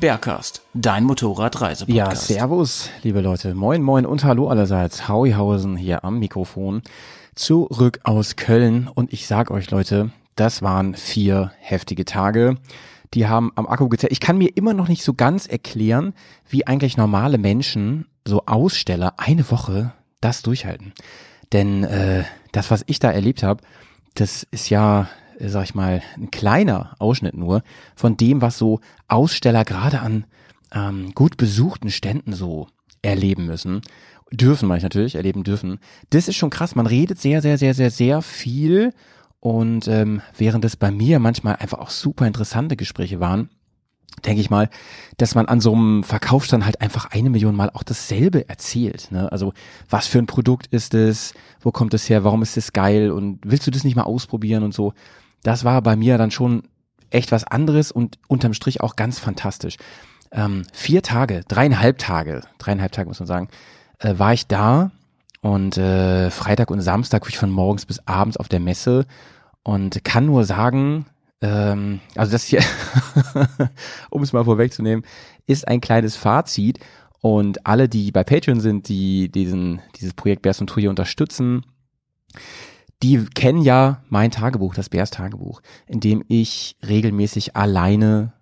Bergcast, dein Motorradreisepodcast. Ja, servus, liebe Leute. Moin, moin und hallo allerseits. Hauihausen hier am Mikrofon. Zurück aus Köln. Und ich sag euch, Leute, das waren vier heftige Tage. Die haben am Akku gezählt. Ich kann mir immer noch nicht so ganz erklären, wie eigentlich normale Menschen, so Aussteller, eine Woche das durchhalten. Denn äh, das, was ich da erlebt habe, das ist ja, sag ich mal, ein kleiner Ausschnitt nur von dem, was so Aussteller gerade an ähm, gut besuchten Ständen so erleben müssen. Dürfen, meine ich natürlich, erleben dürfen. Das ist schon krass. Man redet sehr, sehr, sehr, sehr, sehr viel. Und ähm, während es bei mir manchmal einfach auch super interessante Gespräche waren, denke ich mal, dass man an so einem Verkaufsstand halt einfach eine Million Mal auch dasselbe erzählt. Ne? Also was für ein Produkt ist es, wo kommt es her, warum ist es geil und willst du das nicht mal ausprobieren und so. Das war bei mir dann schon echt was anderes und unterm Strich auch ganz fantastisch. Ähm, vier Tage, dreieinhalb Tage, dreieinhalb Tage muss man sagen, äh, war ich da und äh, Freitag und Samstag war ich von morgens bis abends auf der Messe und kann nur sagen, ähm, also das hier, um es mal vorwegzunehmen, ist ein kleines Fazit und alle, die bei Patreon sind, die diesen, dieses Projekt Bears und Tour hier unterstützen, die kennen ja mein Tagebuch, das Bears Tagebuch, in dem ich regelmäßig alleine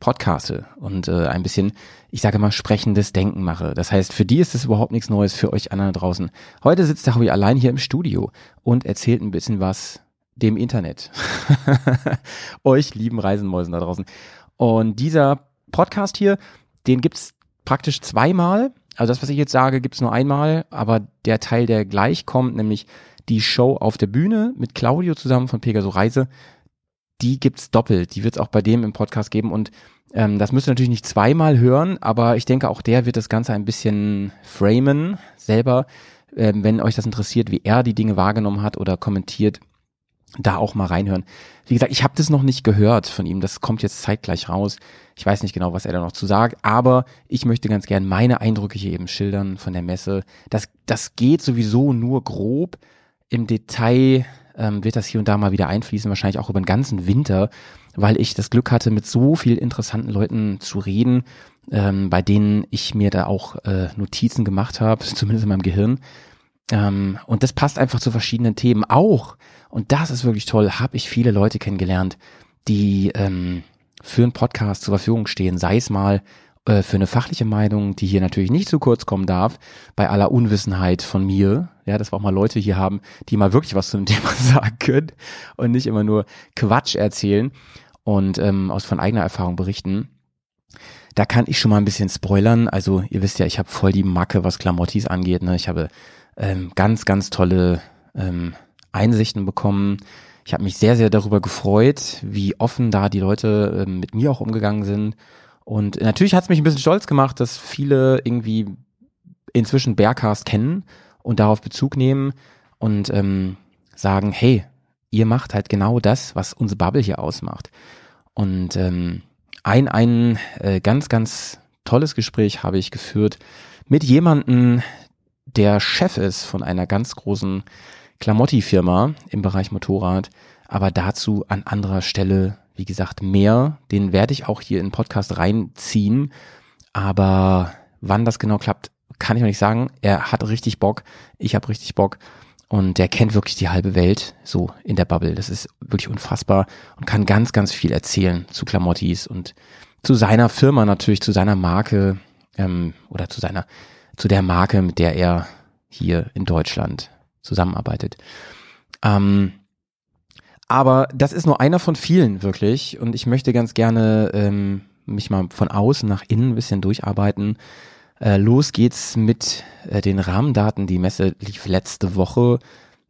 podcaste und äh, ein bisschen, ich sage mal, sprechendes Denken mache. Das heißt, für die ist es überhaupt nichts Neues, für euch anderen draußen. Heute sitzt der Howie allein hier im Studio und erzählt ein bisschen was dem Internet. euch lieben Reisenmäusen da draußen. Und dieser Podcast hier, den gibt's praktisch zweimal. Also das, was ich jetzt sage, gibt's nur einmal, aber der Teil, der gleich kommt, nämlich die Show auf der Bühne mit Claudio zusammen von Pegaso Reise, die gibt's doppelt. Die wird's auch bei dem im Podcast geben und ähm, das müsst ihr natürlich nicht zweimal hören, aber ich denke auch der wird das Ganze ein bisschen framen selber, ähm, wenn euch das interessiert, wie er die Dinge wahrgenommen hat oder kommentiert, da auch mal reinhören. Wie gesagt, ich habe das noch nicht gehört von ihm. Das kommt jetzt zeitgleich raus. Ich weiß nicht genau, was er da noch zu sagt, aber ich möchte ganz gern meine Eindrücke hier eben schildern von der Messe. Das, das geht sowieso nur grob. Im Detail ähm, wird das hier und da mal wieder einfließen, wahrscheinlich auch über den ganzen Winter, weil ich das Glück hatte, mit so viel interessanten Leuten zu reden, ähm, bei denen ich mir da auch äh, Notizen gemacht habe, zumindest in meinem Gehirn. Ähm, und das passt einfach zu verschiedenen Themen auch. Und das ist wirklich toll, habe ich viele Leute kennengelernt, die ähm, für einen Podcast zur Verfügung stehen, sei es mal äh, für eine fachliche Meinung, die hier natürlich nicht zu kurz kommen darf, bei aller Unwissenheit von mir, ja, dass wir auch mal Leute hier haben, die mal wirklich was zu dem Thema sagen können und nicht immer nur Quatsch erzählen und ähm, aus von eigener Erfahrung berichten. Da kann ich schon mal ein bisschen spoilern. Also ihr wisst ja, ich habe voll die Macke, was Klamottis angeht. Ne? Ich habe ähm, ganz, ganz tolle ähm, Einsichten bekommen. Ich habe mich sehr, sehr darüber gefreut, wie offen da die Leute ähm, mit mir auch umgegangen sind. Und natürlich hat es mich ein bisschen stolz gemacht, dass viele irgendwie inzwischen Bearcast kennen und darauf Bezug nehmen und ähm, sagen, hey, ihr macht halt genau das, was unsere Bubble hier ausmacht. Und ähm, ein, ein äh, ganz, ganz tolles Gespräch habe ich geführt mit jemandem, der Chef ist von einer ganz großen Klamotti-Firma im Bereich Motorrad, aber dazu an anderer Stelle, wie gesagt, mehr. Den werde ich auch hier in Podcast reinziehen, aber wann das genau klappt, kann ich noch nicht sagen. Er hat richtig Bock, ich habe richtig Bock und der kennt wirklich die halbe Welt so in der Bubble. Das ist wirklich unfassbar und kann ganz, ganz viel erzählen zu Klamottis und zu seiner Firma natürlich, zu seiner Marke ähm, oder zu seiner, zu der Marke, mit der er hier in Deutschland zusammenarbeitet. Ähm, aber das ist nur einer von vielen wirklich und ich möchte ganz gerne ähm, mich mal von außen nach innen ein bisschen durcharbeiten. Äh, los geht's mit äh, den Rahmendaten. Die Messe lief letzte Woche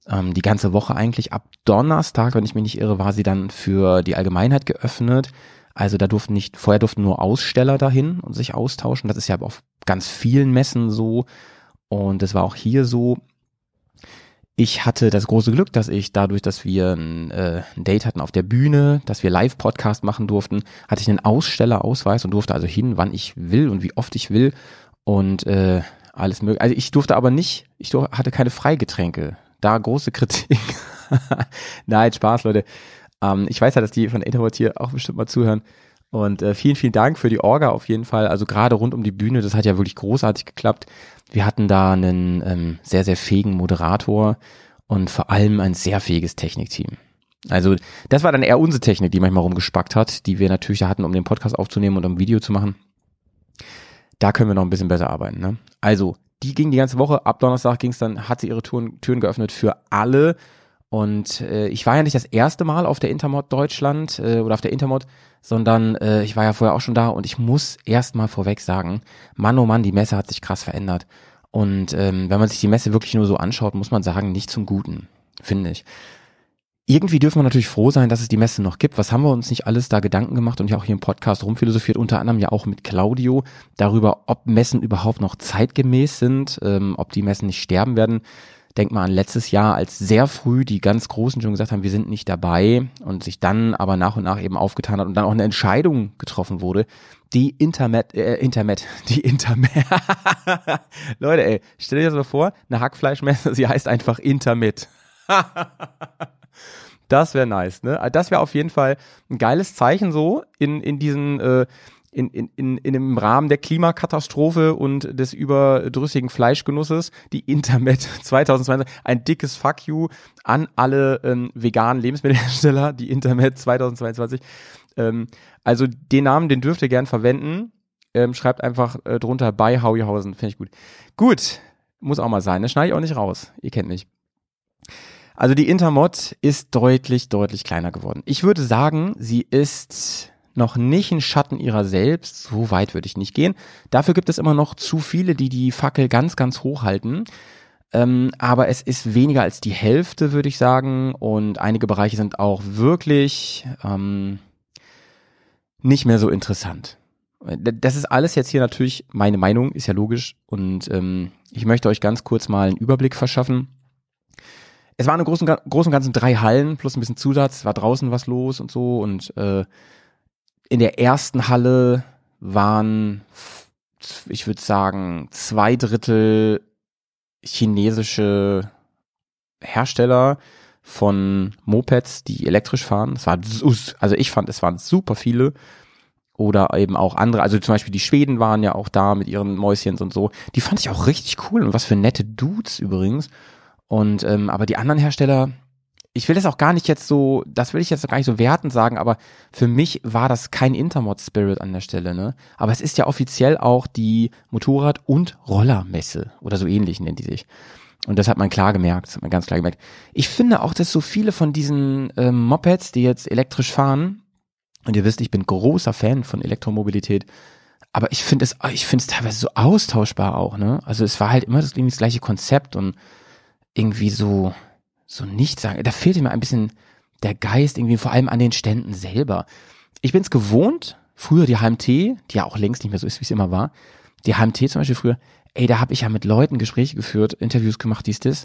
ähm, die ganze Woche eigentlich. Ab Donnerstag, wenn ich mich nicht irre, war sie dann für die Allgemeinheit geöffnet. Also da durften nicht, vorher durften nur Aussteller dahin und sich austauschen. Das ist ja auf ganz vielen Messen so. Und das war auch hier so. Ich hatte das große Glück, dass ich dadurch, dass wir ein, äh, ein Date hatten auf der Bühne, dass wir Live-Podcast machen durften, hatte ich einen Ausstellerausweis und durfte also hin, wann ich will und wie oft ich will und äh, alles mögliche. Also ich durfte aber nicht, ich durfte, hatte keine Freigetränke. Da große Kritik. Nein, Spaß, Leute. Ähm, ich weiß ja, dass die von Introvert hier auch bestimmt mal zuhören. Und äh, vielen, vielen Dank für die Orga auf jeden Fall. Also gerade rund um die Bühne, das hat ja wirklich großartig geklappt. Wir hatten da einen ähm, sehr, sehr fähigen Moderator und vor allem ein sehr fähiges Technikteam. Also das war dann eher unsere Technik, die manchmal rumgespackt hat, die wir natürlich hatten, um den Podcast aufzunehmen und um Video zu machen. Da können wir noch ein bisschen besser arbeiten. Ne? Also die ging die ganze Woche. Ab Donnerstag ging es dann, hat sie ihre Türen, Türen geöffnet für alle. Und äh, ich war ja nicht das erste Mal auf der Intermod Deutschland äh, oder auf der Intermod, sondern äh, ich war ja vorher auch schon da und ich muss erst mal vorweg sagen, Mann oh Mann, die Messe hat sich krass verändert. Und ähm, wenn man sich die Messe wirklich nur so anschaut, muss man sagen, nicht zum Guten, finde ich. Irgendwie dürfen wir natürlich froh sein, dass es die Messe noch gibt. Was haben wir uns nicht alles da Gedanken gemacht und ja auch hier im Podcast rumphilosophiert, unter anderem ja auch mit Claudio, darüber, ob Messen überhaupt noch zeitgemäß sind, ähm, ob die Messen nicht sterben werden. Denk mal an letztes Jahr, als sehr früh die ganz Großen schon gesagt haben, wir sind nicht dabei und sich dann aber nach und nach eben aufgetan hat und dann auch eine Entscheidung getroffen wurde, die Intermet, äh, Intermet, die Intermet. Leute, ey, stell dir das mal vor, eine Hackfleischmesse, sie heißt einfach Intermet. das wäre nice, ne? Das wäre auf jeden Fall ein geiles Zeichen so in, in diesen äh, in, in, in, in im Rahmen der Klimakatastrophe und des überdrüssigen Fleischgenusses die Intermet 2020 ein dickes Fuck you an alle ähm, veganen Lebensmittelhersteller, die Intermet 2022. Ähm, also den Namen, den dürft ihr gern verwenden. Ähm, schreibt einfach äh, drunter bei Hauihausen, finde ich gut. Gut, muss auch mal sein, das schneide ich auch nicht raus. Ihr kennt mich. Also die Intermod ist deutlich, deutlich kleiner geworden. Ich würde sagen, sie ist noch nicht ein Schatten ihrer selbst. So weit würde ich nicht gehen. Dafür gibt es immer noch zu viele, die die Fackel ganz, ganz hoch halten. Ähm, aber es ist weniger als die Hälfte, würde ich sagen. Und einige Bereiche sind auch wirklich ähm, nicht mehr so interessant. Das ist alles jetzt hier natürlich meine Meinung, ist ja logisch. Und ähm, ich möchte euch ganz kurz mal einen Überblick verschaffen. Es waren im Großen, Großen und Ganzen drei Hallen plus ein bisschen Zusatz, war draußen was los und so. Und äh, in der ersten Halle waren, ich würde sagen, zwei Drittel chinesische Hersteller von Mopeds, die elektrisch fahren. Es war, also ich fand, es waren super viele. Oder eben auch andere, also zum Beispiel die Schweden waren ja auch da mit ihren Mäuschens und so. Die fand ich auch richtig cool und was für nette Dudes übrigens. Und ähm, aber die anderen Hersteller, ich will das auch gar nicht jetzt so, das will ich jetzt gar nicht so wertend sagen, aber für mich war das kein Intermod-Spirit an der Stelle, ne? Aber es ist ja offiziell auch die Motorrad- und Rollermesse oder so ähnlich nennt die sich. Und das hat man klar gemerkt, das hat man ganz klar gemerkt. Ich finde auch, dass so viele von diesen ähm, Mopeds, die jetzt elektrisch fahren, und ihr wisst, ich bin großer Fan von Elektromobilität, aber ich finde es, ich finde es teilweise so austauschbar auch, ne? Also es war halt immer das, das gleiche Konzept und irgendwie so, so nicht sagen. Da fehlte mir ein bisschen der Geist irgendwie, vor allem an den Ständen selber. Ich bin es gewohnt, früher die HMT, die ja auch längst nicht mehr so ist, wie es immer war, die HMT zum Beispiel früher, ey, da habe ich ja mit Leuten Gespräche geführt, Interviews gemacht, dies, das.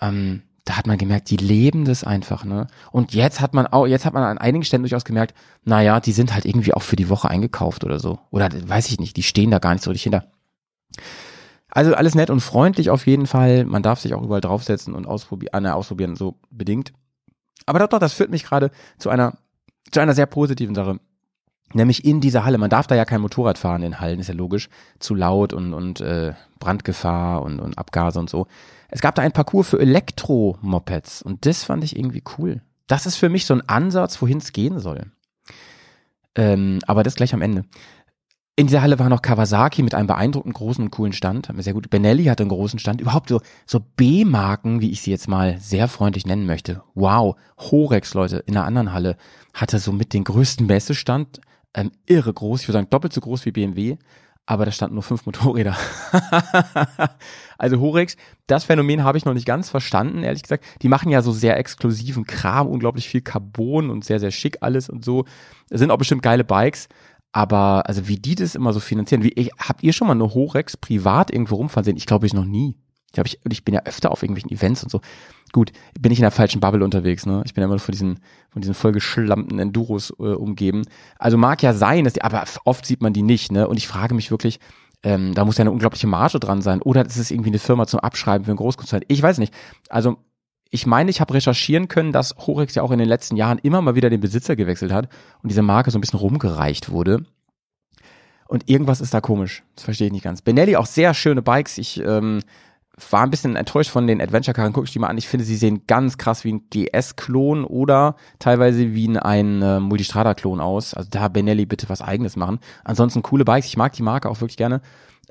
Ähm, da hat man gemerkt, die leben das einfach, ne? Und jetzt hat man auch, jetzt hat man an einigen Ständen durchaus gemerkt, naja, die sind halt irgendwie auch für die Woche eingekauft oder so. Oder weiß ich nicht, die stehen da gar nicht so richtig hinter. Also alles nett und freundlich auf jeden Fall. Man darf sich auch überall draufsetzen und ausprobieren, äh, ausprobieren, so bedingt. Aber doch, doch, das führt mich gerade zu einer, zu einer sehr positiven Sache. Nämlich in dieser Halle. Man darf da ja kein Motorrad fahren in Hallen, ist ja logisch. Zu laut und, und äh, Brandgefahr und, und Abgase und so. Es gab da ein Parcours für Elektromopeds und das fand ich irgendwie cool. Das ist für mich so ein Ansatz, wohin es gehen soll. Ähm, aber das gleich am Ende. In dieser Halle war noch Kawasaki mit einem beeindruckend großen und coolen Stand, hat mir sehr gut. Benelli hatte einen großen Stand. Überhaupt so, so B-Marken, wie ich sie jetzt mal sehr freundlich nennen möchte. Wow. Horex, Leute, in einer anderen Halle hatte so mit den größten Messestand, ähm, irre groß. Ich würde sagen, doppelt so groß wie BMW. aber da standen nur fünf Motorräder. also Horex, das Phänomen habe ich noch nicht ganz verstanden, ehrlich gesagt. Die machen ja so sehr exklusiven Kram, unglaublich viel Carbon und sehr, sehr schick alles und so. Es sind auch bestimmt geile Bikes, aber also wie die das immer so finanzieren, wie ich, habt ihr schon mal eine Horex privat irgendwo rumfahren sehen? Ich glaube ich noch nie. Ich, hab, ich, ich bin ja öfter auf irgendwelchen Events und so. Gut, bin ich in der falschen Bubble unterwegs, ne? Ich bin ja immer von diesen, von diesen vollgeschlammten Enduros äh, umgeben. Also mag ja sein, dass die, aber oft sieht man die nicht, ne? Und ich frage mich wirklich, ähm, da muss ja eine unglaubliche Marge dran sein. Oder ist es irgendwie eine Firma zum Abschreiben für einen Großkonzern? Ich weiß nicht. Also ich meine, ich habe recherchieren können, dass Horex ja auch in den letzten Jahren immer mal wieder den Besitzer gewechselt hat und diese Marke so ein bisschen rumgereicht wurde. Und irgendwas ist da komisch. Das verstehe ich nicht ganz. Benelli auch sehr schöne Bikes. Ich ähm, war ein bisschen enttäuscht von den Adventure-Karren. Guck ich die mal an. Ich finde, sie sehen ganz krass wie ein GS-Klon oder teilweise wie ein, äh, Multistrada-Klon aus. Also da Benelli bitte was eigenes machen. Ansonsten coole Bikes. Ich mag die Marke auch wirklich gerne.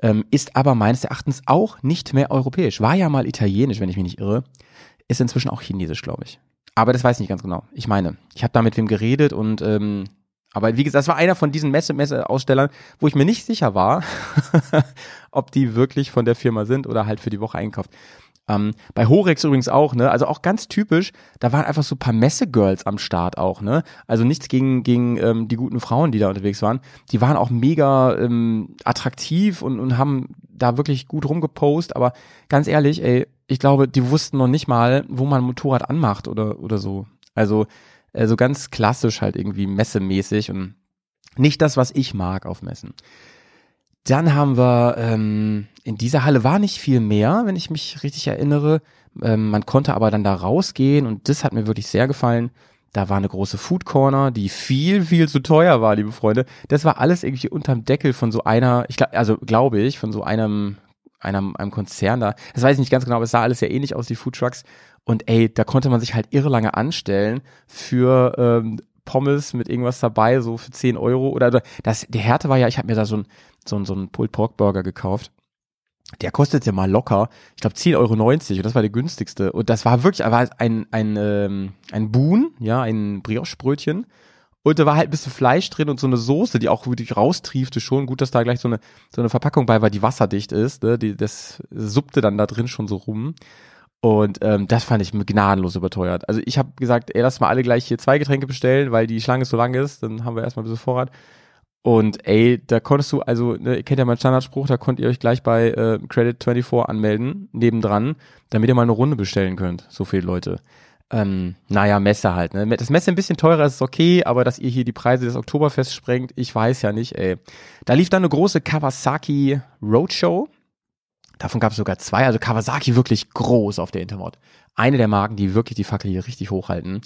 Ähm, ist aber meines Erachtens auch nicht mehr europäisch. War ja mal italienisch, wenn ich mich nicht irre. Ist inzwischen auch chinesisch, glaube ich. Aber das weiß ich nicht ganz genau. Ich meine, ich habe da mit wem geredet und ähm, aber wie gesagt, das war einer von diesen Messe Messeausstellern, wo ich mir nicht sicher war, ob die wirklich von der Firma sind oder halt für die Woche einkauft. Ähm, bei Horex übrigens auch, ne? Also auch ganz typisch, da waren einfach so ein paar Messegirls am Start auch, ne? Also nichts gegen, gegen ähm, die guten Frauen, die da unterwegs waren. Die waren auch mega ähm, attraktiv und, und haben da wirklich gut rumgepost, aber ganz ehrlich, ey, ich glaube, die wussten noch nicht mal, wo man ein Motorrad anmacht oder, oder so. Also also ganz klassisch halt irgendwie messemäßig und nicht das, was ich mag auf Messen. Dann haben wir, ähm, in dieser Halle war nicht viel mehr, wenn ich mich richtig erinnere. Ähm, man konnte aber dann da rausgehen und das hat mir wirklich sehr gefallen. Da war eine große Food Corner, die viel, viel zu teuer war, liebe Freunde. Das war alles irgendwie unterm Deckel von so einer, ich also glaube ich, von so einem, einem, einem Konzern da. Das weiß ich nicht ganz genau, aber es sah alles sehr ähnlich aus, die Food Trucks. Und ey, da konnte man sich halt irre lange anstellen für ähm, Pommes mit irgendwas dabei, so für 10 Euro. Oder das, der Härte war ja, ich habe mir da so ein, so so ein Pulled Pork Burger gekauft. Der kostet ja mal locker, ich glaube 10,90 Euro und das war der günstigste. Und das war wirklich war ein, ein, ähm, ein Boon, ja, ein Brioche-Brötchen. Und da war halt ein bisschen Fleisch drin und so eine Soße, die auch wirklich raustriefte schon. Gut, dass da gleich so eine, so eine Verpackung bei war, die wasserdicht ist. Ne? Die, das suppte dann da drin schon so rum. Und ähm, das fand ich gnadenlos überteuert. Also ich habe gesagt, ey, lass mal alle gleich hier zwei Getränke bestellen, weil die Schlange so lang ist. Dann haben wir erstmal ein bisschen Vorrat. Und ey, da konntest du, also, ne, ihr kennt ja meinen Standardspruch, da konnt ihr euch gleich bei äh, Credit24 anmelden, nebendran, damit ihr mal eine Runde bestellen könnt. So viele Leute. Ähm, naja, Messe halt. Ne? Das Messe ein bisschen teurer ist okay, aber dass ihr hier die Preise des Oktoberfest sprengt, ich weiß ja nicht, ey. Da lief dann eine große Kawasaki Roadshow. Davon gab es sogar zwei, also Kawasaki wirklich groß auf der Intermod. Eine der Marken, die wirklich die Fackel hier richtig hochhalten.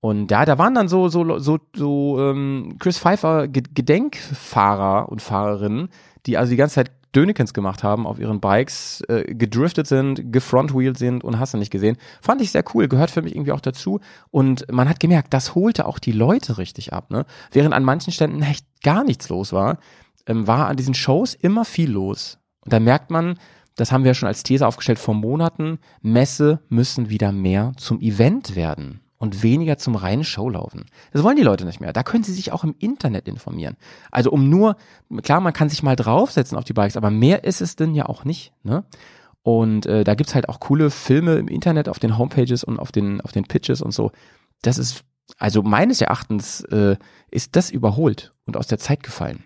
Und ja, da waren dann so, so, so, so ähm, Chris Pfeiffer Gedenkfahrer und Fahrerinnen, die also die ganze Zeit Dönekens gemacht haben auf ihren Bikes, äh, gedriftet sind, gefrontwheeled sind und hast du nicht gesehen. Fand ich sehr cool, gehört für mich irgendwie auch dazu. Und man hat gemerkt, das holte auch die Leute richtig ab. Ne? Während an manchen Ständen echt gar nichts los war, ähm, war an diesen Shows immer viel los. Und da merkt man, das haben wir schon als These aufgestellt vor Monaten, Messe müssen wieder mehr zum Event werden und weniger zum reinen Showlaufen. Das wollen die Leute nicht mehr. Da können sie sich auch im Internet informieren. Also um nur, klar, man kann sich mal draufsetzen auf die Bikes, aber mehr ist es denn ja auch nicht. Ne? Und äh, da gibt's halt auch coole Filme im Internet auf den Homepages und auf den, auf den Pitches und so. Das ist, also meines Erachtens äh, ist das überholt und aus der Zeit gefallen.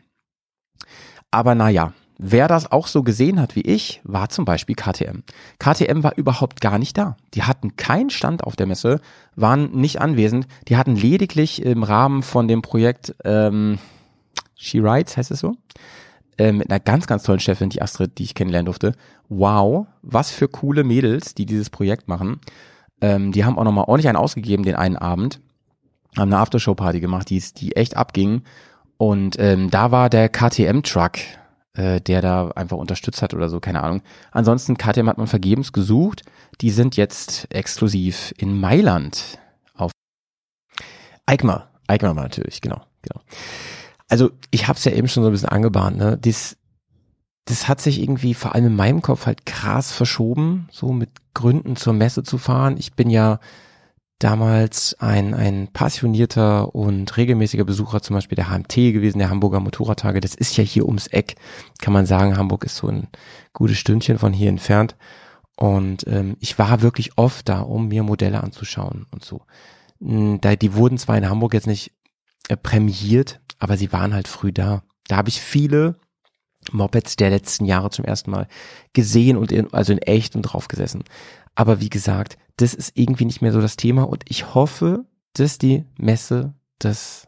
Aber naja, Wer das auch so gesehen hat wie ich, war zum Beispiel KTM. KTM war überhaupt gar nicht da. Die hatten keinen Stand auf der Messe, waren nicht anwesend. Die hatten lediglich im Rahmen von dem Projekt ähm, She Rides, heißt es so, äh, mit einer ganz, ganz tollen Chefin, die Astrid, die ich kennenlernen durfte. Wow, was für coole Mädels, die dieses Projekt machen. Ähm, die haben auch nochmal ordentlich einen ausgegeben den einen Abend, haben eine Aftershow-Party gemacht, die, die echt abging. Und ähm, da war der KTM-Truck äh, der da einfach unterstützt hat oder so, keine Ahnung. Ansonsten KTM hat man vergebens gesucht. Die sind jetzt exklusiv in Mailand auf Eikmar. Eikmar natürlich, genau, genau. Also ich habe es ja eben schon so ein bisschen angebahnt, ne? Das, das hat sich irgendwie vor allem in meinem Kopf halt krass verschoben, so mit Gründen zur Messe zu fahren. Ich bin ja damals ein, ein passionierter und regelmäßiger Besucher zum Beispiel der HMT gewesen, der Hamburger Motorradtage. Das ist ja hier ums Eck, kann man sagen. Hamburg ist so ein gutes Stündchen von hier entfernt. Und ähm, ich war wirklich oft da, um mir Modelle anzuschauen und so. Hm, Da, die wurden zwar in Hamburg jetzt nicht äh, prämiert, aber sie waren halt früh da. Da habe ich viele Mopeds der letzten Jahre zum ersten Mal gesehen und in, also in echt und drauf gesessen. Aber wie gesagt, das ist irgendwie nicht mehr so das Thema und ich hoffe, dass die Messe das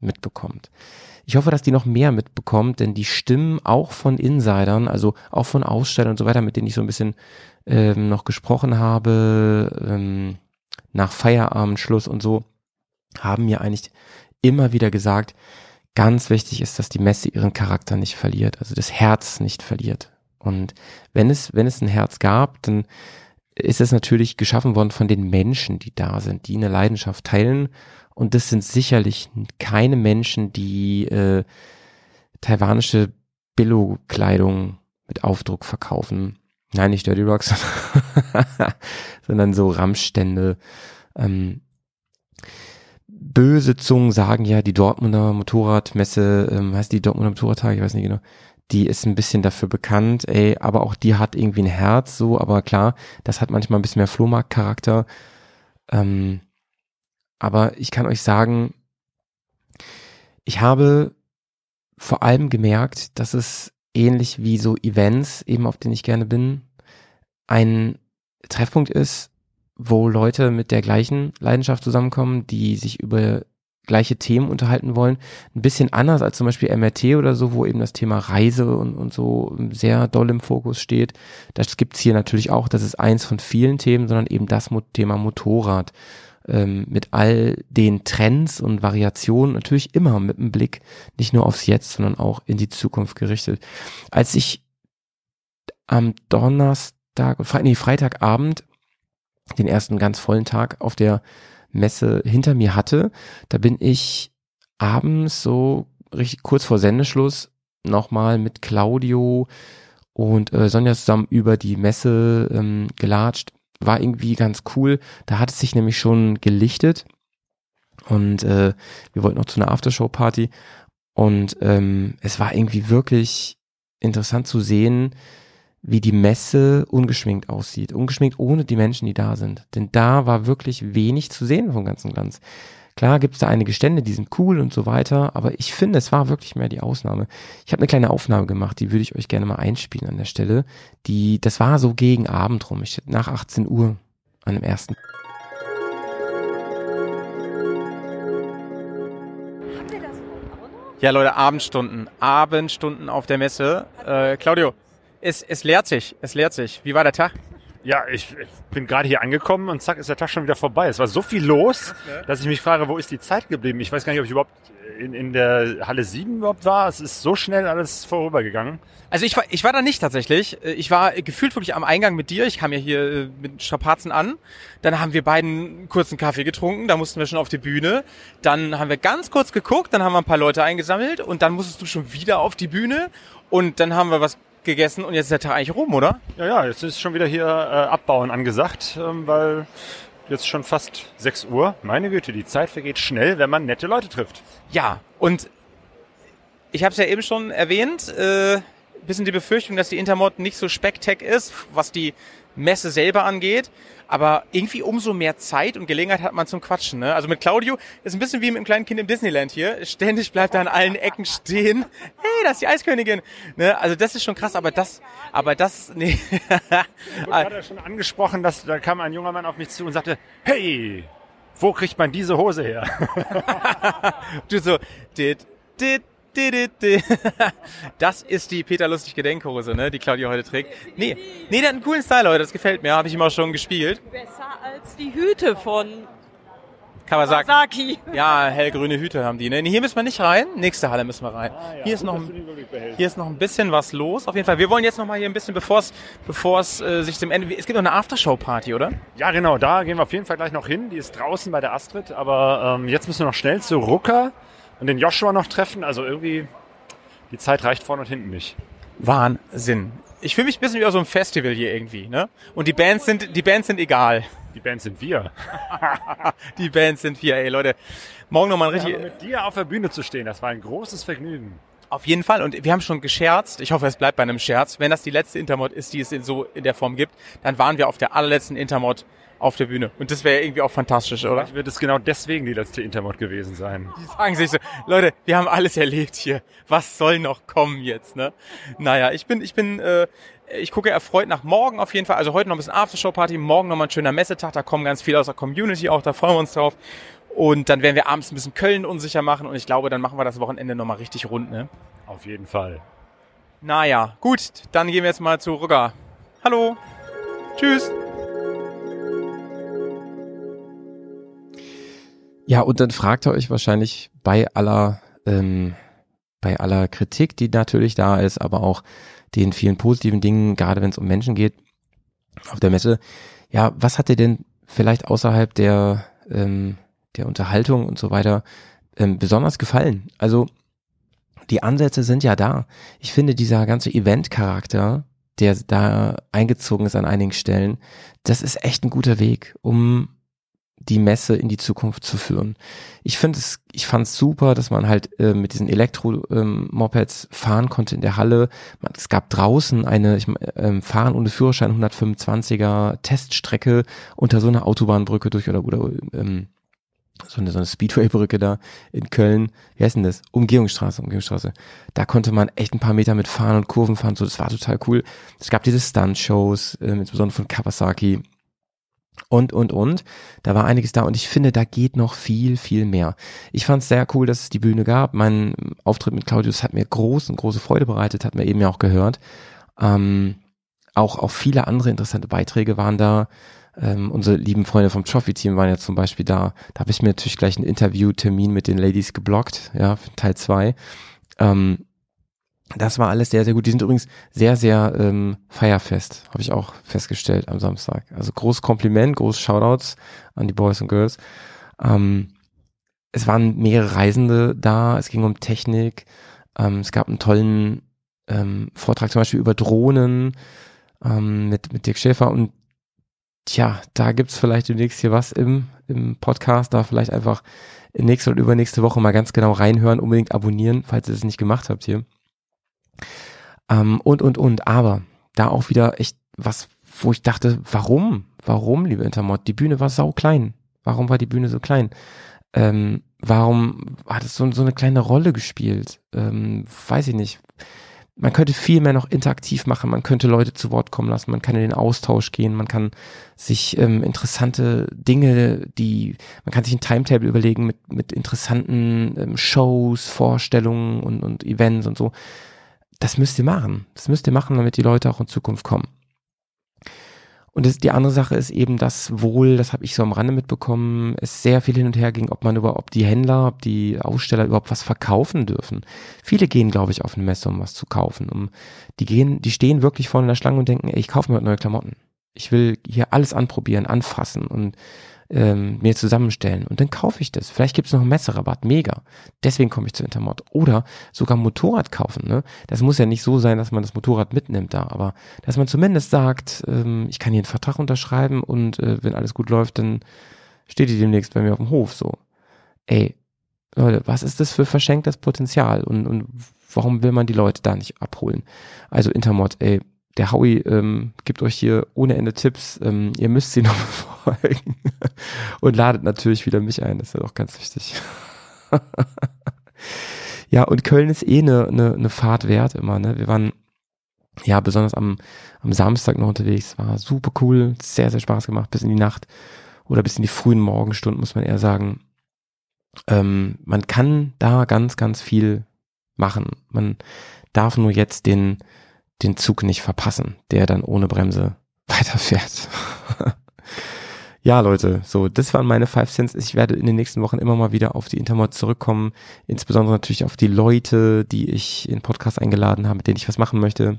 mitbekommt. Ich hoffe, dass die noch mehr mitbekommt, denn die Stimmen auch von Insidern, also auch von Ausstellern und so weiter, mit denen ich so ein bisschen ähm, noch gesprochen habe, ähm, nach Feierabendschluss und so, haben mir eigentlich immer wieder gesagt, ganz wichtig ist, dass die Messe ihren Charakter nicht verliert, also das Herz nicht verliert. Und wenn es, wenn es ein Herz gab, dann ist es natürlich geschaffen worden von den Menschen, die da sind, die eine Leidenschaft teilen. Und das sind sicherlich keine Menschen, die äh, taiwanische Billo-Kleidung mit Aufdruck verkaufen. Nein, nicht Dirty Rocks, sondern so Rammstände. Ähm, böse Zungen sagen ja, die Dortmunder Motorradmesse, ähm, heißt die Dortmunder Motorradtage, ich weiß nicht genau, die ist ein bisschen dafür bekannt, ey, aber auch die hat irgendwie ein Herz, so, aber klar, das hat manchmal ein bisschen mehr Flohmarktcharakter. Ähm, aber ich kann euch sagen, ich habe vor allem gemerkt, dass es ähnlich wie so Events, eben auf denen ich gerne bin, ein Treffpunkt ist, wo Leute mit der gleichen Leidenschaft zusammenkommen, die sich über gleiche Themen unterhalten wollen. Ein bisschen anders als zum Beispiel MRT oder so, wo eben das Thema Reise und, und so sehr doll im Fokus steht. Das gibt's hier natürlich auch. Das ist eins von vielen Themen, sondern eben das Thema Motorrad. Ähm, mit all den Trends und Variationen, natürlich immer mit einem Blick nicht nur aufs Jetzt, sondern auch in die Zukunft gerichtet. Als ich am Donnerstag, nee, Freitagabend den ersten ganz vollen Tag auf der Messe hinter mir hatte, da bin ich abends so richtig kurz vor Sendeschluss nochmal mit Claudio und äh, Sonja zusammen über die Messe ähm, gelatscht. War irgendwie ganz cool. Da hat es sich nämlich schon gelichtet und äh, wir wollten noch zu einer Aftershow-Party und ähm, es war irgendwie wirklich interessant zu sehen, wie die Messe ungeschminkt aussieht. Ungeschminkt ohne die Menschen, die da sind. Denn da war wirklich wenig zu sehen vom ganzen Glanz. Klar gibt es da einige Stände, die sind cool und so weiter, aber ich finde, es war wirklich mehr die Ausnahme. Ich habe eine kleine Aufnahme gemacht, die würde ich euch gerne mal einspielen an der Stelle. Die, das war so gegen Abend rum, ich, nach 18 Uhr an dem ersten. Ja, Leute, Abendstunden. Abendstunden auf der Messe. Äh, Claudio, es, es leert sich. Es leert sich. Wie war der Tag? Ja, ich, ich bin gerade hier angekommen und zack ist der Tag schon wieder vorbei. Es war so viel los, dass ich mich frage, wo ist die Zeit geblieben? Ich weiß gar nicht, ob ich überhaupt in, in der Halle 7 überhaupt war. Es ist so schnell alles vorübergegangen. Also ich war, ich war da nicht tatsächlich. Äh, Ich war gefühlt wirklich am Eingang mit dir. Ich kam ja hier äh, mit Strapazen an. Dann haben wir beiden kurzen Kaffee getrunken. Da mussten wir schon auf die Bühne. Dann haben wir ganz kurz geguckt. Dann haben wir ein paar Leute eingesammelt. Und dann musstest du schon wieder auf die Bühne. Und dann haben wir was gegessen. Und jetzt ist der Tag eigentlich rum, oder? Ja, ja, jetzt ist schon wieder hier äh, Abbauen angesagt, ähm, weil jetzt schon fast 6 Uhr. Meine Güte, die Zeit vergeht schnell, wenn man nette Leute trifft. Ja. Und ich habe es ja eben schon erwähnt. Äh, bisschen die Befürchtung, dass die Intermod nicht so spektak ist, was die Messe selber angeht. Aber irgendwie umso mehr Zeit und Gelegenheit hat man zum Quatschen. Ne? Also mit Claudio ist ein bisschen wie mit einem kleinen Kind im Disneyland hier. Ständig bleibt er an allen Ecken stehen. Hey, da ist die Eiskönigin. Ne? Also das ist schon krass, aber das, aber das, nee. Ich gerade schon angesprochen, dass da kam ein junger Mann auf mich zu und sagte, hey, wo kriegt man diese Hose her? du so, dit, dit. Das ist die Peter Lustig Gedenkhose, ne, die Claudio heute trägt. Nee, nee, der hat einen coolen Style, Leute, das gefällt mir, habe ich immer schon gespielt. Besser als die Hüte von Kawasaki. Saki. Ja, hellgrüne Hüte haben die. Ne? Hier müssen wir nicht rein. Nächste Halle müssen wir rein. hier, ist noch, ein- hier ist noch ein bisschen was los. Auf jeden Fall. Wir wollen jetzt noch mal hier ein bisschen, bevor es, bevor es äh, sich dem Ende. Es gibt noch eine Aftershow-Party, oder? Ja, genau, da gehen wir auf jeden Fall gleich noch hin. Die ist draußen bei der Astrid, aber ähm, jetzt müssen wir noch schnell zu Rucker und den Joshua noch treffen. Also irgendwie, die Zeit reicht vorne und hinten nicht. Wahnsinn. Ich fühle mich ein bisschen wie auf so einem Festival hier irgendwie, ne? Und die Bands sind, die Bands sind egal. Die Band sind wir. Die Bands sind wir, ey Leute. Morgen nochmal ein richtig, Aber mit dir auf der Bühne zu stehen, das war ein großes Vergnügen. Auf jeden Fall. Und wir haben schon gescherzt. Ich hoffe, es bleibt bei einem Scherz. Wenn das die letzte Intermod ist, die es in so in der Form gibt, dann waren wir auf der allerletzten Intermod auf der Bühne. Und das wäre irgendwie auch fantastisch, oder? Vielleicht wird es genau deswegen die letzte Intermod gewesen sein. Die sagen sich so, Leute, wir haben alles erlebt hier. Was soll noch kommen jetzt, ne? Naja, ich bin, ich bin, äh, ich gucke erfreut nach morgen auf jeden Fall. Also heute noch ein bisschen Aftershow-Party, morgen noch mal ein schöner Messetag. Da kommen ganz viele aus der Community auch, da freuen wir uns drauf. Und dann werden wir abends ein bisschen Köln unsicher machen und ich glaube, dann machen wir das Wochenende noch mal richtig rund, ne? Auf jeden Fall. Naja, gut, dann gehen wir jetzt mal zu Rücker. Hallo. Tschüss. Ja, und dann fragt ihr euch wahrscheinlich bei aller, ähm, bei aller Kritik, die natürlich da ist, aber auch den vielen positiven Dingen, gerade wenn es um Menschen geht, auf der Messe, ja, was hat dir denn vielleicht außerhalb der, ähm, der Unterhaltung und so weiter ähm, besonders gefallen? Also die Ansätze sind ja da. Ich finde dieser ganze Event-Charakter, der da eingezogen ist an einigen Stellen, das ist echt ein guter Weg, um die Messe in die Zukunft zu führen. Ich finde es, ich fand es super, dass man halt äh, mit diesen Elektro-Mopeds fahren konnte in der Halle. Man, es gab draußen eine ich, ähm, Fahren ohne Führerschein 125er Teststrecke unter so einer Autobahnbrücke durch oder oder ähm, so eine, so eine Speedway-Brücke da in Köln. Wie heißt denn das? Umgehungsstraße, Umgehungsstraße. Da konnte man echt ein paar Meter mit fahren und Kurven fahren. So, das war total cool. Es gab diese Stunt-Shows, äh, insbesondere von Kawasaki und, und, und. Da war einiges da und ich finde, da geht noch viel, viel mehr. Ich fand es sehr cool, dass es die Bühne gab. Mein Auftritt mit Claudius hat mir groß und große Freude bereitet, hat mir eben ja auch gehört. Ähm, auch, auch viele andere interessante Beiträge waren da. Ähm, unsere lieben Freunde vom Trophy-Team waren ja zum Beispiel da. Da habe ich mir natürlich gleich einen Interviewtermin mit den Ladies geblockt, ja, für Teil zwei. Ähm, das war alles sehr, sehr gut. Die sind übrigens sehr, sehr ähm, feierfest, habe ich auch festgestellt am Samstag. Also großes Kompliment, große Shoutouts an die Boys und Girls. Ähm, es waren mehrere Reisende da, es ging um Technik, ähm, es gab einen tollen ähm, Vortrag zum Beispiel über Drohnen ähm, mit, mit Dirk Schäfer und tja, da gibt's vielleicht demnächst hier was im, im Podcast, da vielleicht einfach nächste oder übernächste Woche mal ganz genau reinhören, unbedingt abonnieren, falls ihr es nicht gemacht habt hier. Ähm, und, und, und. Aber da auch wieder echt was, wo ich dachte, warum? Warum, liebe Intermod? Die Bühne war sau klein. Warum war die Bühne so klein? Ähm, warum hat es so, so eine kleine Rolle gespielt? Ähm, weiß ich nicht. Man könnte viel mehr noch interaktiv machen, man könnte Leute zu Wort kommen lassen, man kann in den Austausch gehen, man kann sich ähm, interessante Dinge, die, man kann sich ein Timetable überlegen mit, mit interessanten ähm, Shows, Vorstellungen und, und Events und so das müsst ihr machen. Das müsst ihr machen, damit die Leute auch in Zukunft kommen. Und das, die andere Sache ist eben, dass wohl, das habe ich so am Rande mitbekommen, es sehr viel hin und her ging, ob man über, ob die Händler, ob die Aussteller überhaupt was verkaufen dürfen. Viele gehen, glaube ich, auf eine Messe, um was zu kaufen. Um, die gehen, die stehen wirklich vorne in der Schlange und denken, ey, ich kaufe mir neue Klamotten. Ich will hier alles anprobieren, anfassen und ähm, mir zusammenstellen und dann kaufe ich das. Vielleicht gibt es noch einen Messerabatt, mega. Deswegen komme ich zu Intermod. Oder sogar Motorrad kaufen. Ne? Das muss ja nicht so sein, dass man das Motorrad mitnimmt da, aber dass man zumindest sagt, ähm, ich kann hier einen Vertrag unterschreiben und äh, wenn alles gut läuft, dann steht die demnächst bei mir auf dem Hof so. Ey, Leute, was ist das für verschenktes Potenzial und, und warum will man die Leute da nicht abholen? Also Intermod, ey, der Howie ähm, gibt euch hier ohne Ende Tipps. Ähm, ihr müsst sie noch befolgen. und ladet natürlich wieder mich ein. Das ist ja auch ganz wichtig. ja, und Köln ist eh eine, eine, eine Fahrt wert immer. Ne? Wir waren ja besonders am, am Samstag noch unterwegs. War super cool. Sehr, sehr Spaß gemacht. Bis in die Nacht oder bis in die frühen Morgenstunden, muss man eher sagen. Ähm, man kann da ganz, ganz viel machen. Man darf nur jetzt den den Zug nicht verpassen, der dann ohne Bremse weiterfährt. Ja, Leute, so, das waren meine Five Cents. Ich werde in den nächsten Wochen immer mal wieder auf die Intermod zurückkommen, insbesondere natürlich auf die Leute, die ich in Podcast eingeladen habe, mit denen ich was machen möchte.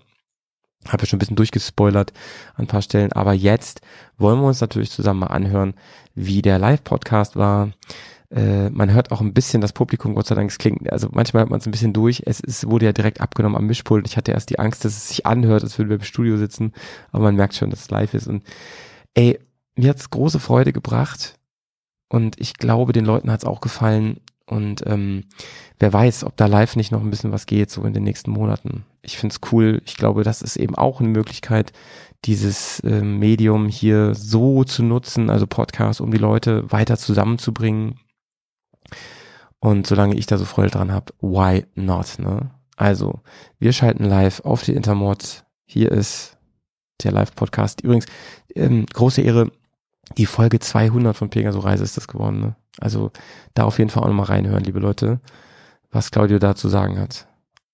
Habe ja schon ein bisschen durchgespoilert an ein paar Stellen, aber jetzt wollen wir uns natürlich zusammen mal anhören, wie der Live-Podcast war, äh, man hört auch ein bisschen das Publikum, Gott sei Dank, es klingt, also manchmal hört man es ein bisschen durch. Es ist, wurde ja direkt abgenommen am Mischpult. Ich hatte erst die Angst, dass es sich anhört, als würden wir im Studio sitzen, aber man merkt schon, dass es live ist. Und ey, mir hat's große Freude gebracht und ich glaube, den Leuten hat's auch gefallen. Und ähm, wer weiß, ob da live nicht noch ein bisschen was geht, so in den nächsten Monaten. Ich find's cool. Ich glaube, das ist eben auch eine Möglichkeit, dieses äh, Medium hier so zu nutzen, also Podcast, um die Leute weiter zusammenzubringen. Und solange ich da so Freude dran habe, why not? Ne? Also, wir schalten live auf die Intermod. Hier ist der Live-Podcast. Übrigens, ähm, große Ehre, die Folge 200 von Pegaso Reise ist das geworden. Ne? Also da auf jeden Fall auch nochmal reinhören, liebe Leute, was Claudio da zu sagen hat.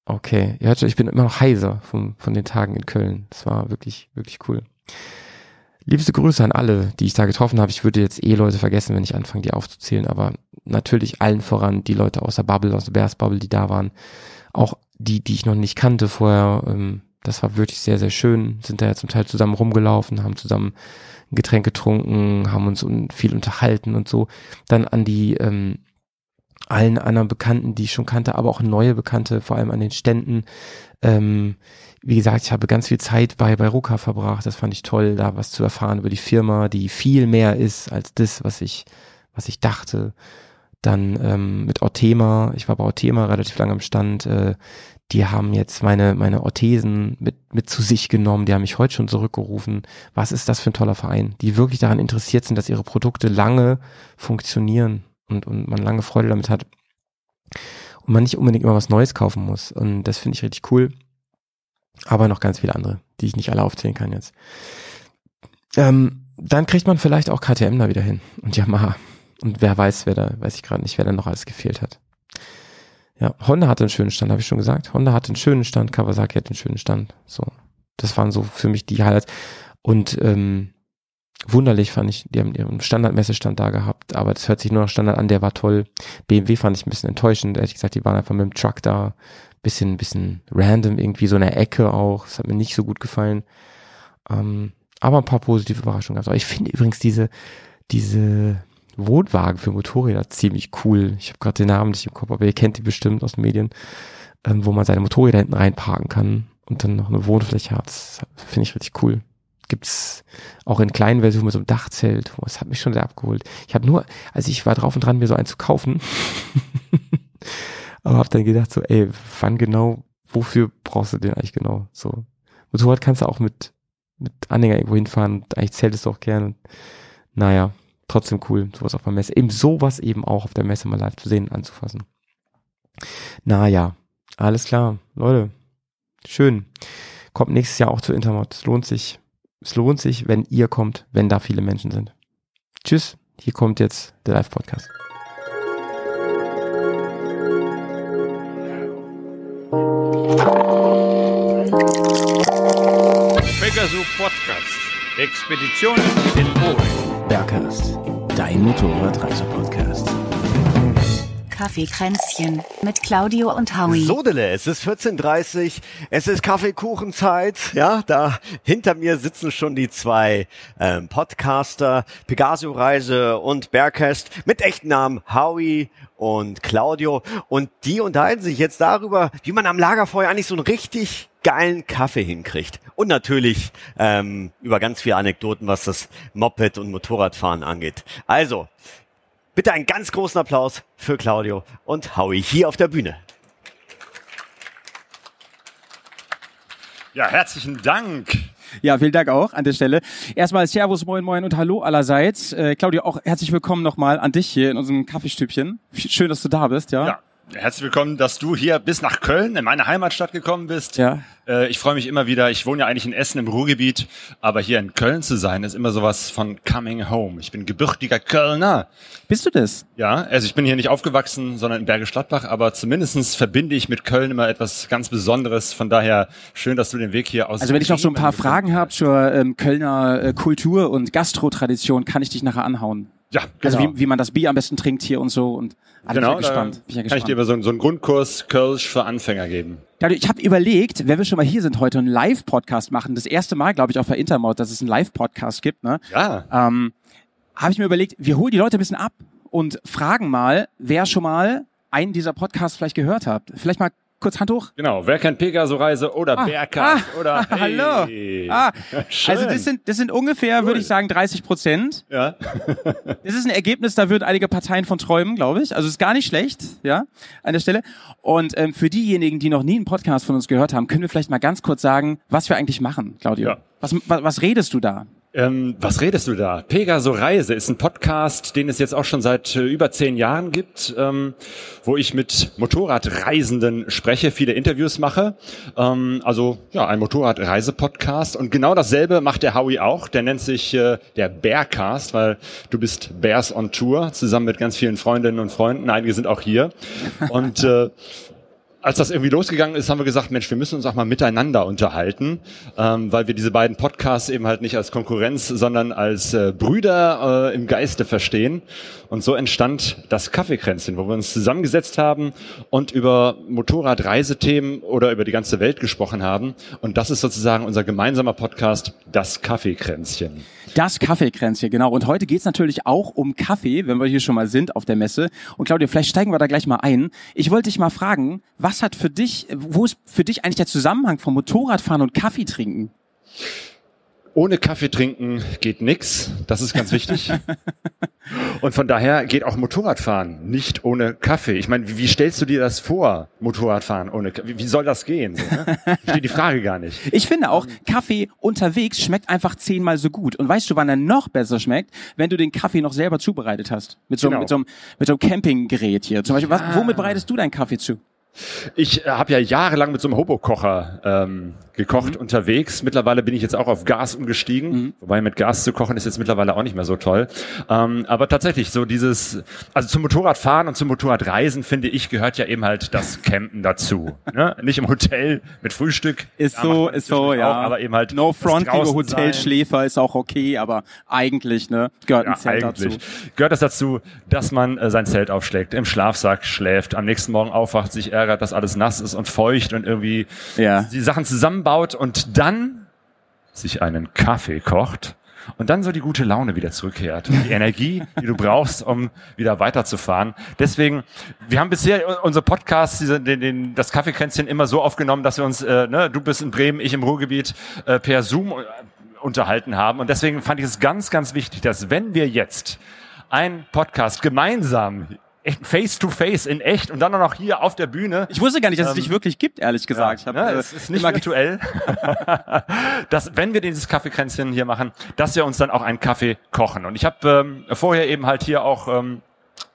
Okay, ihr hört schon, ich bin immer noch heiser von, von den Tagen in Köln. Das war wirklich, wirklich cool. Liebste Grüße an alle, die ich da getroffen habe. Ich würde jetzt eh Leute vergessen, wenn ich anfange, die aufzuzählen, aber natürlich allen voran die Leute aus der Bubble, aus der Bears Bubble, die da waren. Auch die, die ich noch nicht kannte vorher. Ähm, das war wirklich sehr, sehr schön. Sind da ja zum Teil zusammen rumgelaufen, haben zusammen Getränk getrunken, haben uns un viel unterhalten und so. Dann an die ähm, allen anderen Bekannten, die ich schon kannte, aber auch neue Bekannte, vor allem an den Ständen. Ähm, wie gesagt, ich habe ganz viel Zeit bei, bei Ruka verbracht. Das fand ich toll, da was zu erfahren über die Firma, die viel mehr ist als das, was ich, was ich dachte. Dann ähm, mit Ortema, ich war bei Ortema relativ lange am Stand. Äh, die haben jetzt meine, meine Orthesen mit, mit zu sich genommen, die haben mich heute schon zurückgerufen. Was ist das für ein toller Verein, die wirklich daran interessiert sind, dass ihre Produkte lange funktionieren und, und man lange Freude damit hat. Und man nicht unbedingt immer was Neues kaufen muss. Und das finde ich richtig cool. Aber noch ganz viele andere, die ich nicht alle aufzählen kann jetzt. Ähm, dann kriegt man vielleicht auch KTM da wieder hin und Yamaha. Und wer weiß, wer da, weiß ich gerade nicht, wer da noch alles gefehlt hat. Ja, Honda hatte einen schönen Stand, habe ich schon gesagt. Honda hatte einen schönen Stand, Kawasaki hatte einen schönen Stand. So, das waren so für mich die Highlights. Und ähm, wunderlich fand ich, die haben ihren Standardmessestand da gehabt, aber das hört sich nur noch Standard an, der war toll. BMW fand ich ein bisschen enttäuschend, ehrlich gesagt, die waren einfach mit dem Truck da, bisschen, bisschen random, irgendwie so in der Ecke auch, das hat mir nicht so gut gefallen. Ähm, aber ein paar positive Überraschungen gab Aber ich finde übrigens diese, diese Wohnwagen für Motorräder ziemlich cool. Ich habe gerade den Namen nicht im Kopf, aber ihr kennt die bestimmt aus den Medien, ähm, wo man seine Motorräder hinten reinparken kann und dann noch eine Wohnfläche hat. Das finde ich richtig cool. Gibt's auch in kleinen Versionen mit so einem Dachzelt. Das hat mich schon sehr abgeholt. Ich habe nur, also ich war drauf und dran, mir so einen zu kaufen, aber habe dann gedacht so, ey, wann genau, wofür brauchst du den eigentlich genau? So Motorrad kannst du auch mit mit Anhänger irgendwo hinfahren. Eigentlich zählt es auch gern. Naja, trotzdem cool, sowas auf der Messe. Eben sowas eben auch auf der Messe mal live zu sehen, anzufassen. Naja, alles klar. Leute, schön. Kommt nächstes Jahr auch zu Intermod. Es lohnt sich. Es lohnt sich, wenn ihr kommt, wenn da viele Menschen sind. Tschüss. Hier kommt jetzt der Live-Podcast. Pegasus Podcast. Expeditionen in Orient. Bergcast, dein Motorradreise-Podcast. Kaffeekränzchen mit Claudio und Howie. Sodele, es ist 14.30 es ist Kaffeekuchenzeit. Ja, da hinter mir sitzen schon die zwei ähm, Podcaster, Pegasio Reise und Bergcast mit echten Namen Howie und Claudio. Und die unterhalten sich jetzt darüber, wie man am Lagerfeuer eigentlich so einen richtig geilen Kaffee hinkriegt. Und natürlich ähm, über ganz viele Anekdoten, was das Moped- und Motorradfahren angeht. Also, bitte einen ganz großen Applaus für Claudio und Howie hier auf der Bühne. Ja, herzlichen Dank. Ja, vielen Dank auch an der Stelle. Erstmal Servus, Moin Moin und Hallo allerseits. Äh, Claudio, auch herzlich willkommen nochmal an dich hier in unserem Kaffeestübchen. Schön, dass du da bist, ja. Ja, Herzlich willkommen, dass du hier bis nach Köln, in meine Heimatstadt gekommen bist. Ja. Äh, ich freue mich immer wieder. Ich wohne ja eigentlich in Essen im Ruhrgebiet, aber hier in Köln zu sein, ist immer sowas von coming home. Ich bin gebürtiger Kölner. Bist du das? Ja, also ich bin hier nicht aufgewachsen, sondern in Bergisch Gladbach, aber zumindestens verbinde ich mit Köln immer etwas ganz Besonderes. Von daher schön, dass du den Weg hier aus. Also wenn ich noch so ein paar Fragen habe zur ähm, Kölner äh, Kultur und Gastro-Tradition, kann ich dich nachher anhauen. Ja, Also genau. wie, wie man das Bier am besten trinkt hier und so und alle genau, bin ich ja gespannt. da Bin ich ja kann ich gespannt. dir aber so, so einen Grundkurs Kölsch für Anfänger geben. Claudio, ich habe überlegt, wenn wir schon mal hier sind heute, einen Live-Podcast machen. Das erste Mal, glaube ich, auf der Intermod, dass es einen Live-Podcast gibt. Ne? Ja. Ähm, habe ich mir überlegt, wir holen die Leute ein bisschen ab und fragen mal, wer schon mal einen dieser Podcasts vielleicht gehört hat. Vielleicht mal kurz Hand hoch. Genau, wer kennt Pegaso-Reise oder Ah, Bergcast ah, oder ah, hallo. Hey. Ah, Schön. also das sind, das sind ungefähr, würde ich sagen, 30 Prozent. Ja. Das ist ein Ergebnis, da würden einige Parteien von träumen, glaube ich. Also ist gar nicht schlecht, ja, an der Stelle. Und ähm, für diejenigen, die noch nie einen Podcast von uns gehört haben, können wir vielleicht mal ganz kurz sagen, was wir eigentlich machen, Claudio. Ja. Was, was, was redest du da? Ähm, was redest du da? Pegaso Reise ist ein Podcast, den es jetzt auch schon seit äh, über zehn Jahren gibt, ähm, wo ich mit Motorradreisenden spreche, viele Interviews mache. Ähm, also ja, ein Motorradreise-Podcast. Und genau dasselbe macht der Howie auch. Der nennt sich äh, der Bearcast, weil du bist Bears on Tour, zusammen mit ganz vielen Freundinnen und Freunden. Einige sind auch hier. Und äh, als das irgendwie losgegangen ist, haben wir gesagt, Mensch, wir müssen uns auch mal miteinander unterhalten, ähm, weil wir diese beiden Podcasts eben halt nicht als Konkurrenz, sondern als äh, Brüder äh, im Geiste verstehen. Und so entstand das Kaffeekränzchen, wo wir uns zusammengesetzt haben und über Motorradreisethemen oder über die ganze Welt gesprochen haben. Und das ist sozusagen unser gemeinsamer Podcast, das Kaffeekränzchen. Das Kaffeekränzchen, genau. Und heute geht's natürlich auch um Kaffee, wenn wir hier schon mal sind auf der Messe. Und Claudia, vielleicht steigen wir da gleich mal ein. Ich wollte dich mal fragen, was hat für dich, wo ist für dich eigentlich der Zusammenhang vom Motorradfahren und Kaffee trinken? Ohne Kaffee trinken geht nix. Das ist ganz wichtig. Und von daher geht auch Motorradfahren nicht ohne Kaffee. Ich meine, wie, stellst du dir das vor, Motorradfahren ohne Kaffee? Wie, soll das gehen? So, ne? Steht die Frage gar nicht. Ich finde auch, Kaffee unterwegs schmeckt einfach zehnmal so gut. Und weißt du, wann er noch besser schmeckt? Wenn du den Kaffee noch selber zubereitet hast. Mit so, einem- Genau. mit so, einem, mit so einem Campinggerät hier. Zum Beispiel, was, womit bereitest du deinen Kaffee zu? Ich äh, habe ja jahrelang mit so einem Hobokocher ähm, gekocht unterwegs. Mittlerweile bin ich jetzt auch auf Gas umgestiegen. Wobei mit Gas zu kochen ist jetzt mittlerweile auch nicht mehr so toll. Ähm, aber tatsächlich so dieses, also zum Motorradfahren und zum Motorradreisen finde ich gehört ja eben halt das Campen dazu. Ne? Nicht im Hotel mit Frühstück. Ist so, ist so, ja. Auch, aber eben halt No das front, liebe Hotelschläfer, ist auch okay, aber eigentlich, ne, gehört ein Ja, Zelt eigentlich dazu. gehört es dazu, dass man äh, sein Zelt aufschlägt, im Schlafsack schläft, am nächsten Morgen aufwacht, sich ärgert, dass alles nass ist und feucht und irgendwie Ja. die Sachen zusammenbaut und dann sich einen Kaffee kocht und dann so die gute Laune wieder zurückkehrt. Die Energie, die du brauchst, um wieder weiterzufahren. Deswegen, wir haben bisher unsere Podcasts, diese, den, den, das Kaffeekränzchen immer so aufgenommen, dass wir uns, äh, ne, du bist in Bremen, ich im Ruhrgebiet, äh, per Zoom äh, unterhalten haben. Und deswegen fand ich es ganz, ganz wichtig, dass wenn wir jetzt einen Podcast gemeinsam face to face in echt und dann auch noch hier auf der Bühne. Ich wusste gar nicht, dass es Ähm, dich wirklich gibt, ehrlich gesagt. ich hab, Ja, äh, es ist nicht virtuell. dass, wenn wir dieses Kaffeekränzchen hier machen, dass wir uns dann auch einen Kaffee kochen. Und ich habe ähm, vorher eben halt hier auch ähm,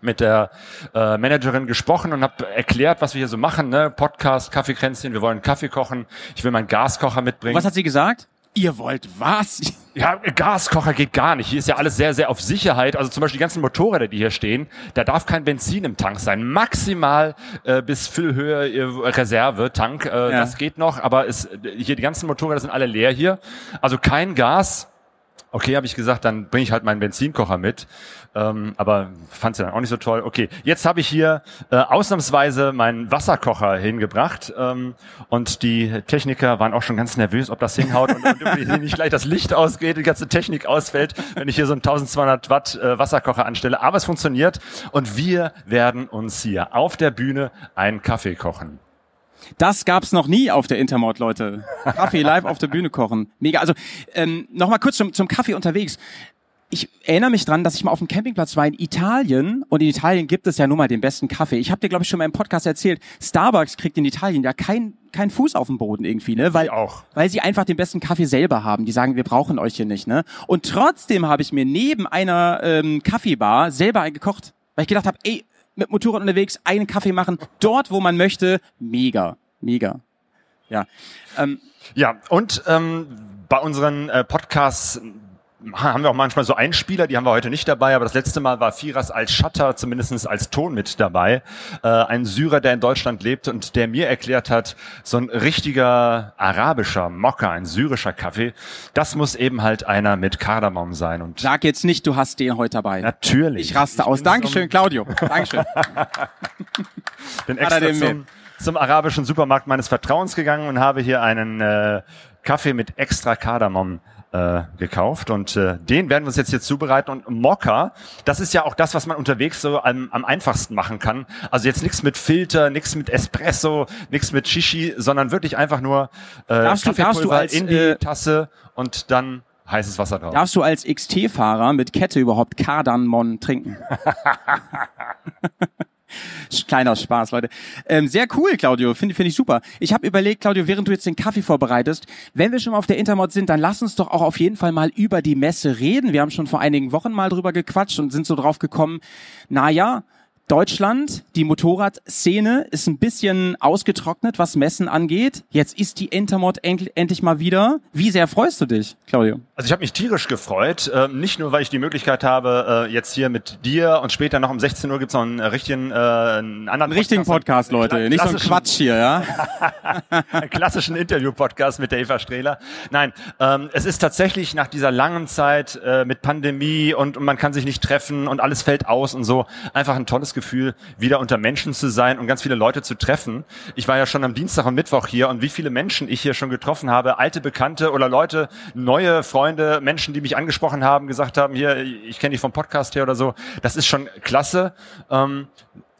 mit der äh, Managerin gesprochen und habe erklärt, was wir hier so machen. Ne? Podcast, Kaffeekränzchen, wir wollen Kaffee kochen. Ich will meinen Gaskocher mitbringen. Was hat sie gesagt? Ihr wollt was? Ja, Gaskocher geht gar nicht. Hier ist ja alles sehr, sehr auf Sicherheit. Also zum Beispiel die ganzen Motorräder, die hier stehen, da darf kein Benzin im Tank sein. Maximal äh, bis Füllhöhe äh, Reserve Tank. Äh, Ja. Das geht noch, aber es, hier die ganzen Motorräder sind alle leer hier. Also kein Gas. Okay, habe ich gesagt, dann bringe ich halt meinen Benzinkocher mit. Ähm, aber fand sie dann auch nicht so toll. Okay, jetzt habe ich hier äh, ausnahmsweise meinen Wasserkocher hingebracht ähm, und die Techniker waren auch schon ganz nervös, ob das hinhaut und, und nicht gleich das Licht ausgeht, die ganze Technik ausfällt, wenn ich hier so einen 1200 Watt äh, Wasserkocher anstelle. Aber es funktioniert und wir werden uns hier auf der Bühne einen Kaffee kochen. Das gab's noch nie auf der Intermod, Leute. Kaffee live auf der Bühne kochen. Mega. Also ähm, noch mal kurz zum, zum Kaffee unterwegs. Ich erinnere mich dran, dass ich mal auf dem Campingplatz war in Italien und in Italien gibt es ja nun mal den besten Kaffee. Ich habe dir glaube ich schon mal im Podcast erzählt, Starbucks kriegt in Italien ja kein kein Fuß auf dem Boden irgendwie, ne? Weil auch. weil sie einfach den besten Kaffee selber haben. Die sagen, wir brauchen euch hier nicht, ne? Und trotzdem habe ich mir neben einer ähm, Kaffeebar selber einen gekocht, weil ich gedacht habe, ey, mit Motorrad unterwegs einen Kaffee machen, dort wo man möchte, mega, mega. Ja. Ähm, Ja, und ähm, bei unseren äh, Podcasts haben wir auch manchmal so Einspieler, die haben wir heute nicht dabei, aber das letzte Mal war Firas als Shutter zumindest als Ton mit dabei. Äh, ein Syrer, der in Deutschland lebt und der mir erklärt hat, so ein richtiger arabischer Mokka, ein syrischer Kaffee, das muss eben halt einer mit Kardamom sein. Und sag jetzt nicht, du hast den heute dabei. natürlich. Ich raste aus. bin Dankeschön, zum- Claudio. Dankeschön. bin extra zum, zum arabischen Supermarkt meines Vertrauens gegangen und habe hier einen äh, Kaffee mit extra Kardamom äh, gekauft und äh, den werden wir uns jetzt hier zubereiten und Mokka, das ist ja auch das, was man unterwegs so am, am einfachsten machen kann. Also jetzt nichts mit Filter, nichts mit Espresso, nichts mit Shishi, sondern wirklich einfach nur äh, Darfst du- darfst du als, in die äh, Tasse und dann heißes Wasser drauf. Darfst du als XT-Fahrer mit Kette überhaupt Kardanmon trinken? Kleiner Spaß, Leute. Ähm, sehr cool, Claudio. Finde finde ich super. Ich habe überlegt, Claudio, während du jetzt den Kaffee vorbereitest, wenn wir schon mal auf der Intermod sind, dann lass uns doch auch auf jeden Fall mal über die Messe reden. Wir haben schon vor einigen Wochen mal drüber gequatscht und sind so drauf gekommen, na ja, Deutschland, die Motorradszene ist ein bisschen ausgetrocknet, was Messen angeht. Jetzt ist die Intermod end endlich mal wieder. Wie sehr freust du dich, Claudio? Also ich habe mich tierisch gefreut, ähm, nicht nur, weil ich die Möglichkeit habe, äh, jetzt hier mit dir und später noch um 16 Uhr gibt's noch einen äh, richtigen, äh, einen anderen Einen richtigen Podcast, Leute. Nicht so ein Quatsch hier, ja? einen klassischen Interview-Podcast mit der Eva Strehler. Nein, ähm, es ist tatsächlich nach dieser langen Zeit äh, mit Pandemie und, und man kann sich nicht treffen und alles fällt aus und so einfach ein tolles Gefühl, wieder unter Menschen zu sein und ganz viele Leute zu treffen. Ich war ja schon am Dienstag und Mittwoch hier und wie viele Menschen ich hier schon getroffen habe, alte Bekannte oder Leute, neue Freunde, Menschen, die mich angesprochen haben, gesagt haben, hier, ich kenne dich vom Podcast her oder so. Das ist schon klasse. Ähm,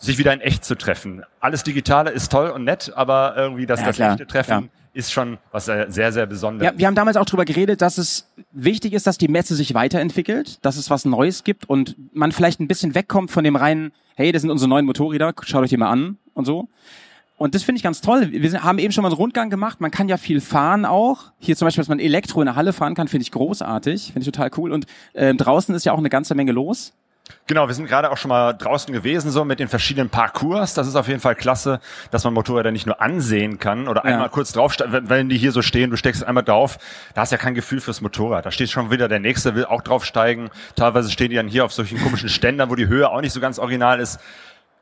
sich wieder in echt zu treffen. Alles Digitale ist toll und nett, aber irgendwie das, Ja, das klar. echte Treffen Ja. Ist schon was sehr, sehr, Besonderes. Ja, wir haben damals auch drüber geredet, dass es wichtig ist, dass die Messe sich weiterentwickelt, dass es was Neues gibt und man vielleicht ein bisschen wegkommt von dem reinen, hey, das sind unsere neuen Motorräder, schaut euch die mal an und so. Und das finde ich ganz toll. Wir haben eben schon mal einen Rundgang gemacht. Man kann ja viel fahren auch. Hier zum Beispiel, dass man Elektro in der Halle fahren kann, finde ich großartig. Finde ich total cool. Und ähm, draußen ist ja auch eine ganze Menge los. Genau, wir sind gerade auch schon mal draußen gewesen, so mit den verschiedenen Parcours. Das ist auf jeden Fall klasse, dass man Motorräder nicht nur ansehen kann oder Ja. einmal kurz drauf, wenn, wenn die hier so stehen, du steckst einmal drauf, da hast du ja kein Gefühl fürs Motorrad. Da steht schon wieder der Nächste, will auch draufsteigen. Teilweise stehen die dann hier auf solchen komischen Ständern, wo die Höhe auch nicht so ganz original ist.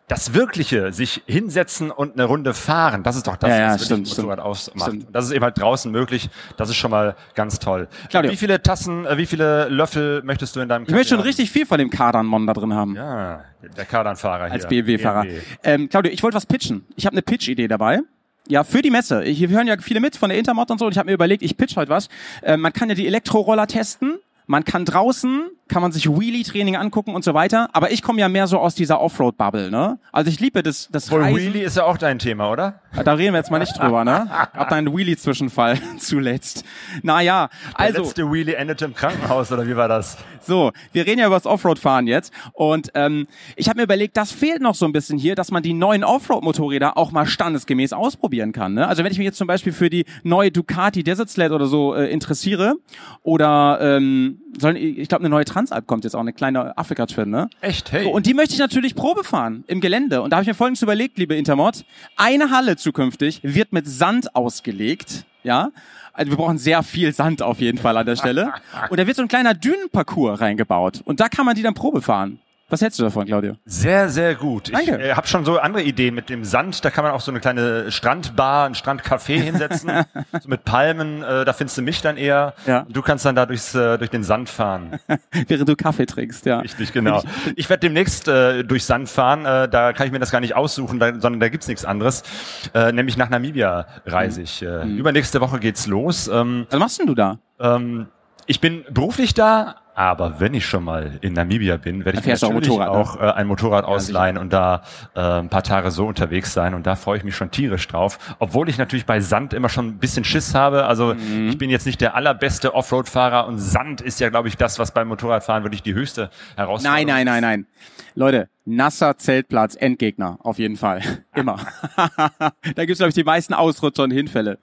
Das Wirkliche, sich hinsetzen und eine Runde fahren, das ist doch das, Ja, ja, was stimmt, ein Motorrad stimmt. ausmacht. Stimmt. Und das ist eben halt draußen möglich. Das ist schon mal ganz toll. Claudio. Wie viele Tassen, äh, wie viele Löffel möchtest du in deinem Ich möchte schon haben? richtig viel von dem Kardanmon da drin haben. Ja, der Kardanfahrer hier. als BMW-Fahrer. BMW. Ähm, Claudio, ich wollte was pitchen. Ich habe eine Pitch-Idee dabei. Ja, für die Messe. Hier hören ja viele mit von der Intermod und so. Und ich habe mir überlegt, ich pitch heute was. Ähm, man kann ja die Elektroroller testen. Man kann draußen, kann man sich Wheelie-Training angucken und so weiter. Aber ich komme ja mehr so aus dieser Offroad-Bubble, ne? Also ich liebe das, das Wohl Reisen. Wheelie ist ja auch dein Thema, oder? Da reden wir jetzt mal nicht drüber, ne? Hab da einen Wheelie-Zwischenfall zuletzt. Naja, Der also. letzte Wheelie endete im Krankenhaus, oder wie war das? So, wir reden ja über das Offroad-Fahren jetzt. Und ähm, ich habe mir überlegt, das fehlt noch so ein bisschen hier, dass man die neuen Offroad-Motorräder auch mal standesgemäß ausprobieren kann. Ne? Also wenn ich mich jetzt zum Beispiel für die neue Ducati Desert Sled oder so äh, interessiere, oder ähm, sollen, ich glaube, eine neue Transalp kommt jetzt auch, eine kleine Afrika-Twin, ne? Echt, hey. So, und die möchte ich natürlich Probe fahren im Gelände. Und da habe ich mir folgendes überlegt, liebe Intermod. Eine Halle zukünftig wird mit Sand ausgelegt. Ja. Also wir brauchen sehr viel Sand auf jeden Fall an der Stelle. Und da wird so ein kleiner Dünenparcours reingebaut. Und da kann man die dann Probe fahren. Was hältst du davon, Claudio? Sehr, sehr gut. Ich Danke. äh, habe schon so andere Ideen mit dem Sand. Da kann man auch so eine kleine Strandbar, ein Strandcafé hinsetzen. so mit Palmen. Äh, da findest du mich dann eher. Ja. Du kannst dann da durchs, äh, durch den Sand fahren. Während du Kaffee trinkst, ja. Richtig, genau. Ich werde demnächst äh, durch Sand fahren. Äh, da kann ich mir das gar nicht aussuchen, da, sondern da gibt's nichts anderes. Äh, nämlich nach Namibia reise ich. Äh, Übernächste Woche geht's los. Ähm, Was machst denn du da? ähm, ich bin beruflich da, aber wenn ich schon mal in Namibia bin, werde ich mir auch natürlich Motorrad, ne? auch äh, ein Motorrad ausleihen und da äh, ein paar Tage so unterwegs sein. Und da freue ich mich schon tierisch drauf. Obwohl ich natürlich bei Sand immer schon ein bisschen Schiss habe. Also Mhm. ich bin jetzt nicht der allerbeste Offroad-Fahrer und Sand ist ja, glaube ich, das, was beim Motorradfahren wirklich die höchste Herausforderung Nein, nein, nein, nein. Leute, nasser Zeltplatz, Endgegner, auf jeden Fall. Immer. da gibt's glaube ich, die meisten Ausrutscher und Hinfälle.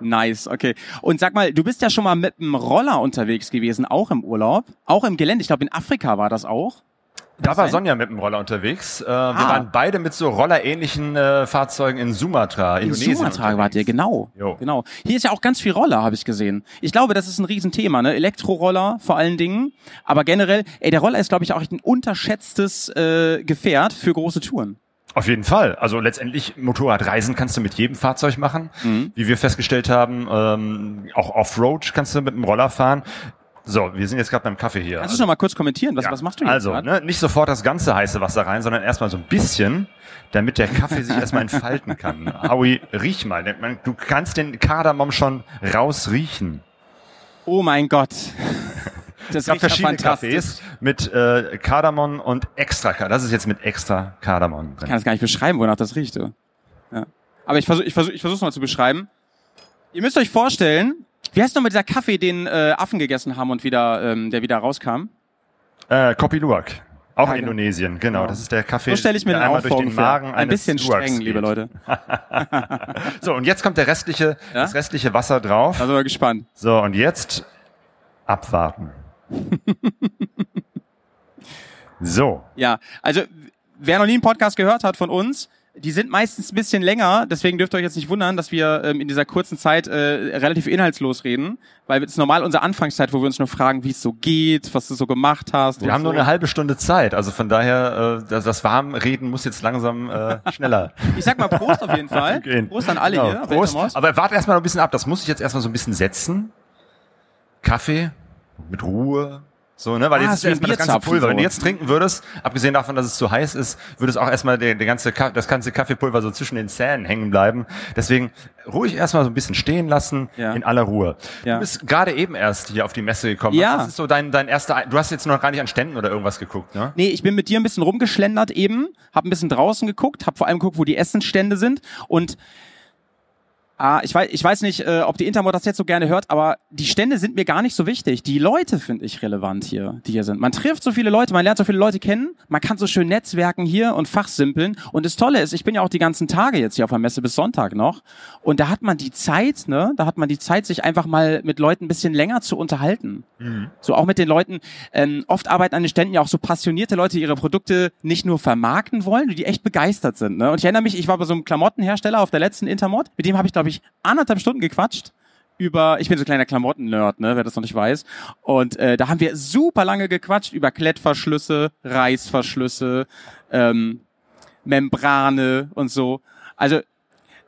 Nice, okay. Und sag mal, du bist ja schon mal mit einem Roller unterwegs gewesen, auch im Urlaub, auch im Gelände. Ich glaube, in Afrika war das auch. Da war? Sonja mit dem Roller unterwegs. Äh, Wir Ah. waren beide mit so rollerähnlichen äh, Fahrzeugen in Sumatra, In Indonesien. Sumatra wart ihr, genau. Jo. Genau. Hier ist ja auch ganz viel Roller, habe ich gesehen. Ich glaube, das ist ein Riesenthema, ne? Elektroroller vor allen Dingen. Aber generell, ey, der Roller ist, glaube ich, auch ein unterschätztes äh, Gefährt für große Touren. Auf jeden Fall. Also letztendlich Motorradreisen kannst du mit jedem Fahrzeug machen. Mhm. Wie wir festgestellt haben, ähm, auch Offroad kannst du mit dem Roller fahren. So, wir sind jetzt gerade beim Kaffee hier. Kannst du noch mal kurz kommentieren? Was, Ja, was machst du jetzt? Also, grad? ne, nicht sofort das ganze heiße Wasser rein, sondern erstmal so ein bisschen, damit der Kaffee sich erstmal entfalten kann. Howie, riech mal. Du kannst den Kardamom schon rausriechen. Oh mein Gott. Das gab verschiedene. Cafés mit äh, Kardamom und extra Kardamom. Das ist jetzt mit extra Kardamom Ich drin. kann das gar nicht beschreiben, wonach das riecht. Ja. Aber ich versuche ich versuch, ich versuch's mal zu beschreiben. Ihr müsst euch vorstellen, wie heißt nochmal dieser Kaffee, den äh, Affen gegessen haben und wieder, ähm, der wieder rauskam? Äh, Kopi Luwak. Auch Ja, in genau. Indonesien, genau. Das ist der Kaffee. So stelle ich mir den einmal durch den. Magen Ein bisschen Stewards streng, liebe geht. Leute. So, und jetzt kommt der restliche, Ja? das restliche Wasser drauf. Da sind wir gespannt. So, und jetzt abwarten. so. Ja, also wer noch nie einen Podcast gehört hat von uns, die sind meistens ein bisschen länger, deswegen dürft ihr euch jetzt nicht wundern, dass wir ähm, in dieser kurzen Zeit äh, relativ inhaltslos reden, weil es ist normal unsere Anfangszeit, wo wir uns nur fragen, wie es so geht, was du so gemacht hast. Wir haben so. nur eine halbe Stunde Zeit, also von daher, äh, das, das Warmreden muss jetzt langsam äh, schneller Ich sag mal Prost auf jeden Fall. Prost an alle Genau, hier. Prost. Aber warte erstmal noch ein bisschen ab, das muss ich jetzt erstmal so ein bisschen setzen. Kaffee mit Ruhe. So, ne, weil Ah, jetzt ist erstmal das ganze Pulver. Wenn du jetzt trinken würdest, abgesehen davon, dass es zu heiß ist, würde es auch erstmal der, der ganze, das ganze Kaffeepulver so zwischen den Zähnen hängen bleiben. Deswegen ruhig erstmal so ein bisschen stehen lassen, Ja. in aller Ruhe. Ja. Du bist gerade eben erst hier auf die Messe gekommen. Ja. Was ist so dein, dein erster, du hast jetzt noch gar nicht an Ständen oder irgendwas geguckt, ne? Nee, ich bin mit dir ein bisschen rumgeschlendert eben, hab ein bisschen draußen geguckt, hab vor allem geguckt, wo die Essensstände sind und Ah, ich weiß, ich weiß nicht, äh, ob die Intermod das jetzt so gerne hört, aber die Stände sind mir gar nicht so wichtig. Die Leute finde ich relevant hier, die hier sind. Man trifft so viele Leute, man lernt so viele Leute kennen, man kann so schön netzwerken hier und fachsimpeln. Und das Tolle ist, ich bin ja auch die ganzen Tage jetzt hier auf der Messe bis Sonntag noch. Und da hat man die Zeit, ne, da hat man die Zeit, sich einfach mal mit Leuten ein bisschen länger zu unterhalten. So auch mit den Leuten. Ähm, oft arbeiten an den Ständen ja auch so passionierte Leute, die ihre Produkte nicht nur vermarkten wollen, die echt begeistert sind. Ne? Und ich erinnere mich, ich war bei so einem Klamottenhersteller auf der letzten Intermod. Mit dem habe ich, glaube ich, anderthalb Stunden gequatscht über, ich bin so ein kleiner Klamotten-Nerd, ne, wer das noch nicht weiß. Und äh, da haben wir super lange gequatscht über Klettverschlüsse, Reißverschlüsse, ähm, Membrane und so. Also,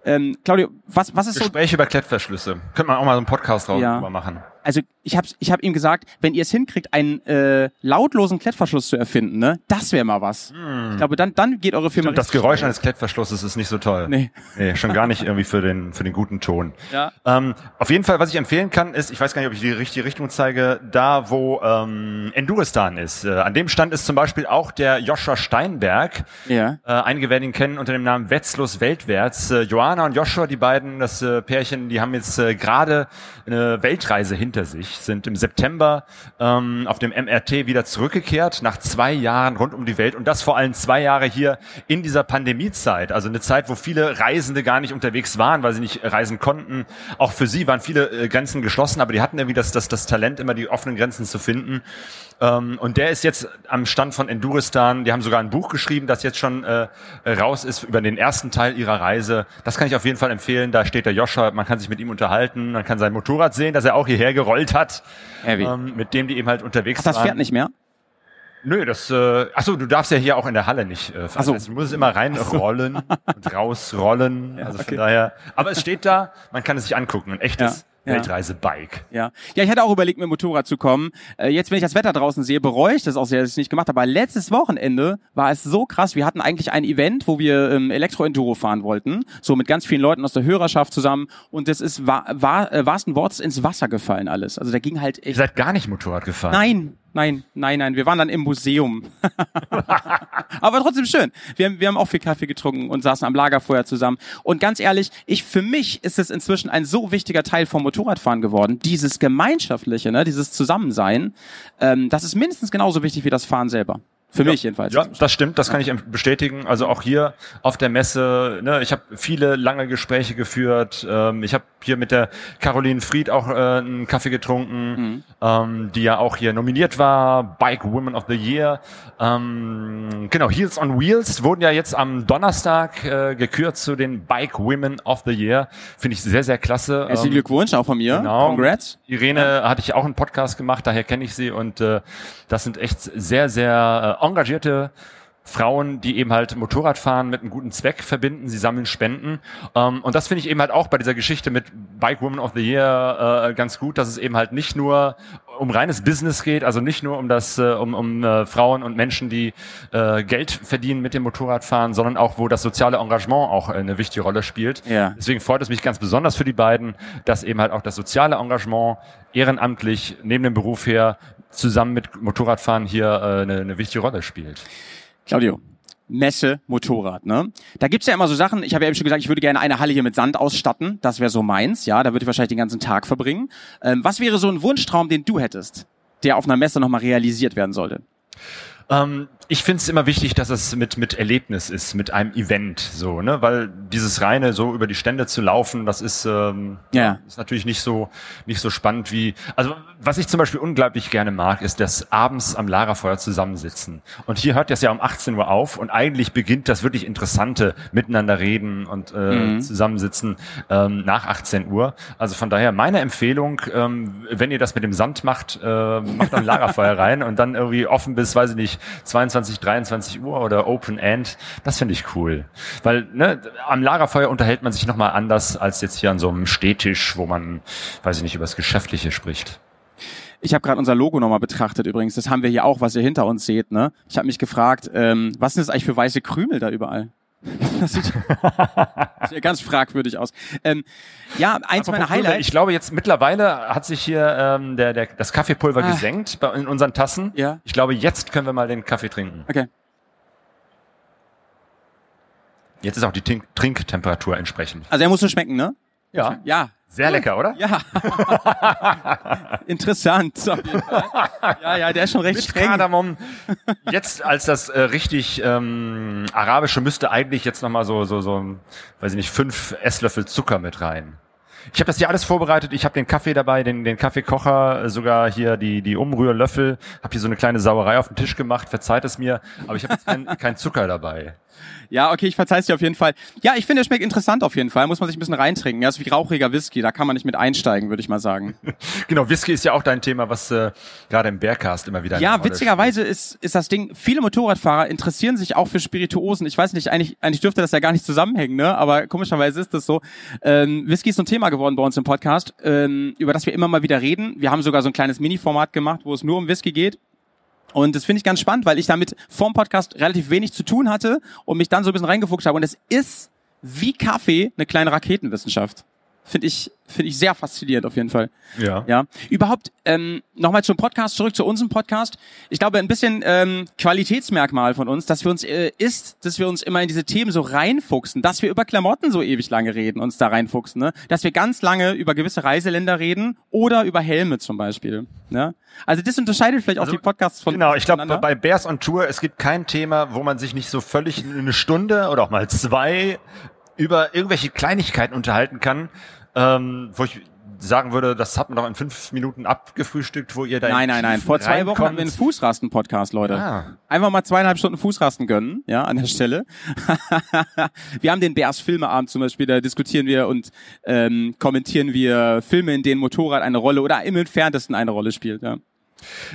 ähm, Claudio, was, was ist so Gespräche über Klettverschlüsse. Könnte man auch mal so einen Podcast drauf Ja. drüber machen. Also ich habe ich hab ihm gesagt, wenn ihr es hinkriegt, einen äh, lautlosen Klettverschluss zu erfinden, ne, das wäre mal was. Ich glaube, dann dann geht eure Firma. Hm. Stimmt, das Geräusch steil. eines Klettverschlusses ist nicht so toll. Nee. Nee, schon gar nicht irgendwie für den, für den guten Ton. Ja. Ähm, auf jeden Fall, was ich empfehlen kann, ist, ich weiß gar nicht, ob ich die richtige Richtung zeige, da wo ähm, Enduristan ist. Äh, an dem Stand ist zum Beispiel auch der Joshua Steinberg. Ja. Äh, einige werden ihn kennen unter dem Namen Wetzlos Weltwärts. Äh, Johanna und Joshua, die beiden, das äh, Pärchen, die haben jetzt äh, gerade eine Weltreise hinter sich, sind im September ähm, auf dem MRT wieder zurückgekehrt, nach zwei Jahren rund um die Welt und das vor allem zwei Jahre hier in dieser Pandemiezeit. Also eine Zeit, wo viele Reisende gar nicht unterwegs waren, weil sie nicht reisen konnten. Auch für sie waren viele äh, Grenzen geschlossen, aber die hatten irgendwie das, das, das Talent, immer die offenen Grenzen zu finden. Ähm, und der ist jetzt am Stand von Enduristan. Die haben sogar ein Buch geschrieben, das jetzt schon äh, raus ist über den ersten Teil ihrer Reise. Das kann ich auf jeden Fall empfehlen. Da steht der Joscha, man kann sich mit ihm unterhalten, man kann sein Motorrad sehen, das er auch hierher gerollt hat, ähm, mit dem die eben halt unterwegs Ach, das waren. fährt nicht mehr. Nö, das, äh, achso, du darfst ja hier auch in der Halle nicht äh, fahren. Ach so. Also, du musst es immer reinrollen und rausrollen. also von daher. Aber es steht da, man kann es sich angucken. Ein echtes Ja. Weltreisebike. Ja. Ja, ich hätte auch überlegt, mit dem Motorrad zu kommen. Äh, jetzt, wenn ich das Wetter draußen sehe, bereue ich das auch sehr, dass ich es nicht gemacht habe. Aber letztes Wochenende war es so krass. Wir hatten eigentlich ein Event, wo wir ähm, Elektro-Enduro fahren wollten. So mit ganz vielen Leuten aus der Hörerschaft zusammen. Und das ist wa wa äh, wahrsten Wortes ins Wasser gefallen alles. Also da ging halt Ihr echt... seid gar nicht Motorrad gefahren. Nein, nein, nein, nein. Wir waren dann im Museum. Aber trotzdem schön. Wir haben, wir haben auch viel Kaffee getrunken und saßen am Lagerfeuer zusammen. Und ganz ehrlich, ich, für mich ist es inzwischen ein so wichtiger Teil vom Motorradfahren geworden. Dieses Gemeinschaftliche, ne, dieses Zusammensein. Ähm, das ist mindestens genauso wichtig wie das Fahren selber. Für mich jedenfalls. Ja, das stimmt, das kann ich bestätigen. Also auch hier auf der Messe, ne, ich habe viele lange Gespräche geführt. Ähm, ich habe hier mit der Caroline Fried auch äh, einen Kaffee getrunken, ähm, die ja auch hier nominiert war, Bike Women of the Year. Ähm, genau, Heels on Wheels wurden ja jetzt am Donnerstag äh, gekürt zu den Bike Women of the Year. Finde ich sehr, sehr klasse. Herzlichen Ähm, Glückwunsch auch von mir. Genau. Congrats. Irene hatte ich auch einen Podcast gemacht, daher kenne ich sie und äh, das sind echt sehr, sehr äh, engagierte Frauen, die eben halt Motorradfahren mit einem guten Zweck verbinden. Sie sammeln Spenden. Ähm, und das finde ich eben halt auch bei dieser Geschichte mit Bike Woman of the Year äh, ganz gut, dass es eben halt nicht nur um reines Business geht, also nicht nur um das, äh, um, um äh, Frauen und Menschen, die äh, Geld verdienen mit dem Motorradfahren, sondern auch, wo das soziale Engagement auch eine wichtige Rolle spielt. Ja. Deswegen freut es mich ganz besonders für die beiden, dass eben halt auch das soziale Engagement ehrenamtlich neben dem Beruf her zusammen mit Motorradfahren hier äh, eine, eine wichtige Rolle spielt. Claudio, Messe, Motorrad, ne? Da gibt's ja immer so Sachen, ich habe ja eben schon gesagt, ich würde gerne eine Halle hier mit Sand ausstatten, das wäre so meins, ja, da würde ich wahrscheinlich den ganzen Tag verbringen. Ähm, was wäre so ein Wunschtraum, den du hättest, der auf einer Messe nochmal realisiert werden sollte? Ähm, ich finde es immer wichtig, dass es mit, mit Erlebnis ist, mit einem Event, so, ne, weil dieses reine so über die Stände zu laufen, das ist, ähm, Ja. ist natürlich nicht so, nicht so spannend wie, also, was ich zum Beispiel unglaublich gerne mag, ist das abends am Lagerfeuer zusammensitzen. Und hier hört das ja um 18 Uhr auf und eigentlich beginnt das wirklich Interessante, miteinander reden und, äh, Mhm. zusammensitzen, ähm, nach 18 Uhr. Also von daher meine Empfehlung, ähm, wenn ihr das mit dem Sand macht, äh, macht ein Lagerfeuer rein und dann irgendwie offen bis, weiß ich nicht, 22, 23 Uhr oder Open End. Das finde ich cool. Weil ne, am Lagerfeuer unterhält man sich nochmal anders als jetzt hier an so einem Stehtisch, wo man, weiß ich nicht, über das Geschäftliche spricht. Ich habe gerade unser Logo nochmal betrachtet übrigens, das haben wir hier auch, was ihr hinter uns seht, ne? Ich habe mich gefragt, ähm, was sind das eigentlich für weiße Krümel da überall? Das sieht, das sieht ganz fragwürdig aus. Ähm, ja, eins meiner Apropos Krümel, Highlights. Ich glaube, jetzt mittlerweile hat sich hier ähm, der, der, das Kaffeepulver Ah. gesenkt bei, in unseren Tassen. Ja. Ich glaube, jetzt können wir mal den Kaffee trinken. Okay. Jetzt ist auch die Tink Trinktemperatur entsprechend. Also er muss so schmecken, ne? Ja. Ja. Sehr lecker, oder? Ja. Interessant. Ja, ja, der ist schon recht Mit streng. Kardamom. Jetzt als das äh, richtig ähm, arabische müsste eigentlich jetzt noch mal so so so, weiß ich nicht, fünf Esslöffel Zucker mit rein. Ich habe das hier alles vorbereitet. Ich habe den Kaffee dabei, den, den Kaffeekocher, äh, sogar hier die, die Umrührlöffel. Habe hier so eine kleine Sauerei auf den Tisch gemacht. Verzeiht es mir, aber ich habe jetzt kein, kein Zucker dabei. Ja, okay, ich verzeih's dir auf jeden Fall. Ja, ich finde, er schmeckt interessant auf jeden Fall. Muss man sich ein bisschen reintrinken. Ja, ist wie rauchiger Whisky. Da kann man nicht mit einsteigen, würde ich mal sagen. Genau, Whisky ist ja auch dein Thema, was äh, gerade im Bearcast immer wieder. Ja, witzigerweise ist, ist das Ding, viele Motorradfahrer interessieren sich auch für Spirituosen. Ich weiß nicht, eigentlich, eigentlich dürfte das ja gar nicht zusammenhängen, ne? aber komischerweise ist das so. Ähm, Whisky ist so ein Thema geworden bei uns im Podcast, ähm, über das wir immer mal wieder reden. Wir haben sogar so ein kleines Mini-Format gemacht, wo es nur um Whisky geht. Und das finde ich ganz spannend, weil ich damit vorm Podcast relativ wenig zu tun hatte und mich dann so ein bisschen reingefuchst habe. Und es ist wie Kaffee eine kleine Raketenwissenschaft. Finde ich, finde ich sehr faszinierend auf jeden Fall. Ja. Ja. Überhaupt, ähm, nochmal zum Podcast, zurück zu unserem Podcast. Ich glaube, ein bisschen ähm, Qualitätsmerkmal von uns, dass wir uns äh, ist, dass wir uns immer in diese Themen so reinfuchsen, dass wir über Klamotten so ewig lange reden, uns da reinfuchsen, ne? Dass wir ganz lange über gewisse Reiseländer reden oder über Helme zum Beispiel. Ne? Also das unterscheidet vielleicht auch die Podcasts von Genau, ich glaube, bei Bears on Tour, es gibt kein Thema, wo man sich nicht so völlig eine Stunde oder auch mal zwei über irgendwelche Kleinigkeiten unterhalten kann, ähm, wo ich sagen würde, das hat man doch in fünf Minuten abgefrühstückt, wo ihr da in Nein, nein, nein. Vor zwei Wochen hatten wir einen. Fußrasten-Podcast, Leute. Ah. Einfach mal zweieinhalb Stunden Fußrasten gönnen, ja, an der Stelle. wir haben den Bears Filmeabend zum Beispiel, da diskutieren wir und ähm, kommentieren wir Filme, in denen Motorrad eine Rolle oder im entferntesten eine Rolle spielt, ja.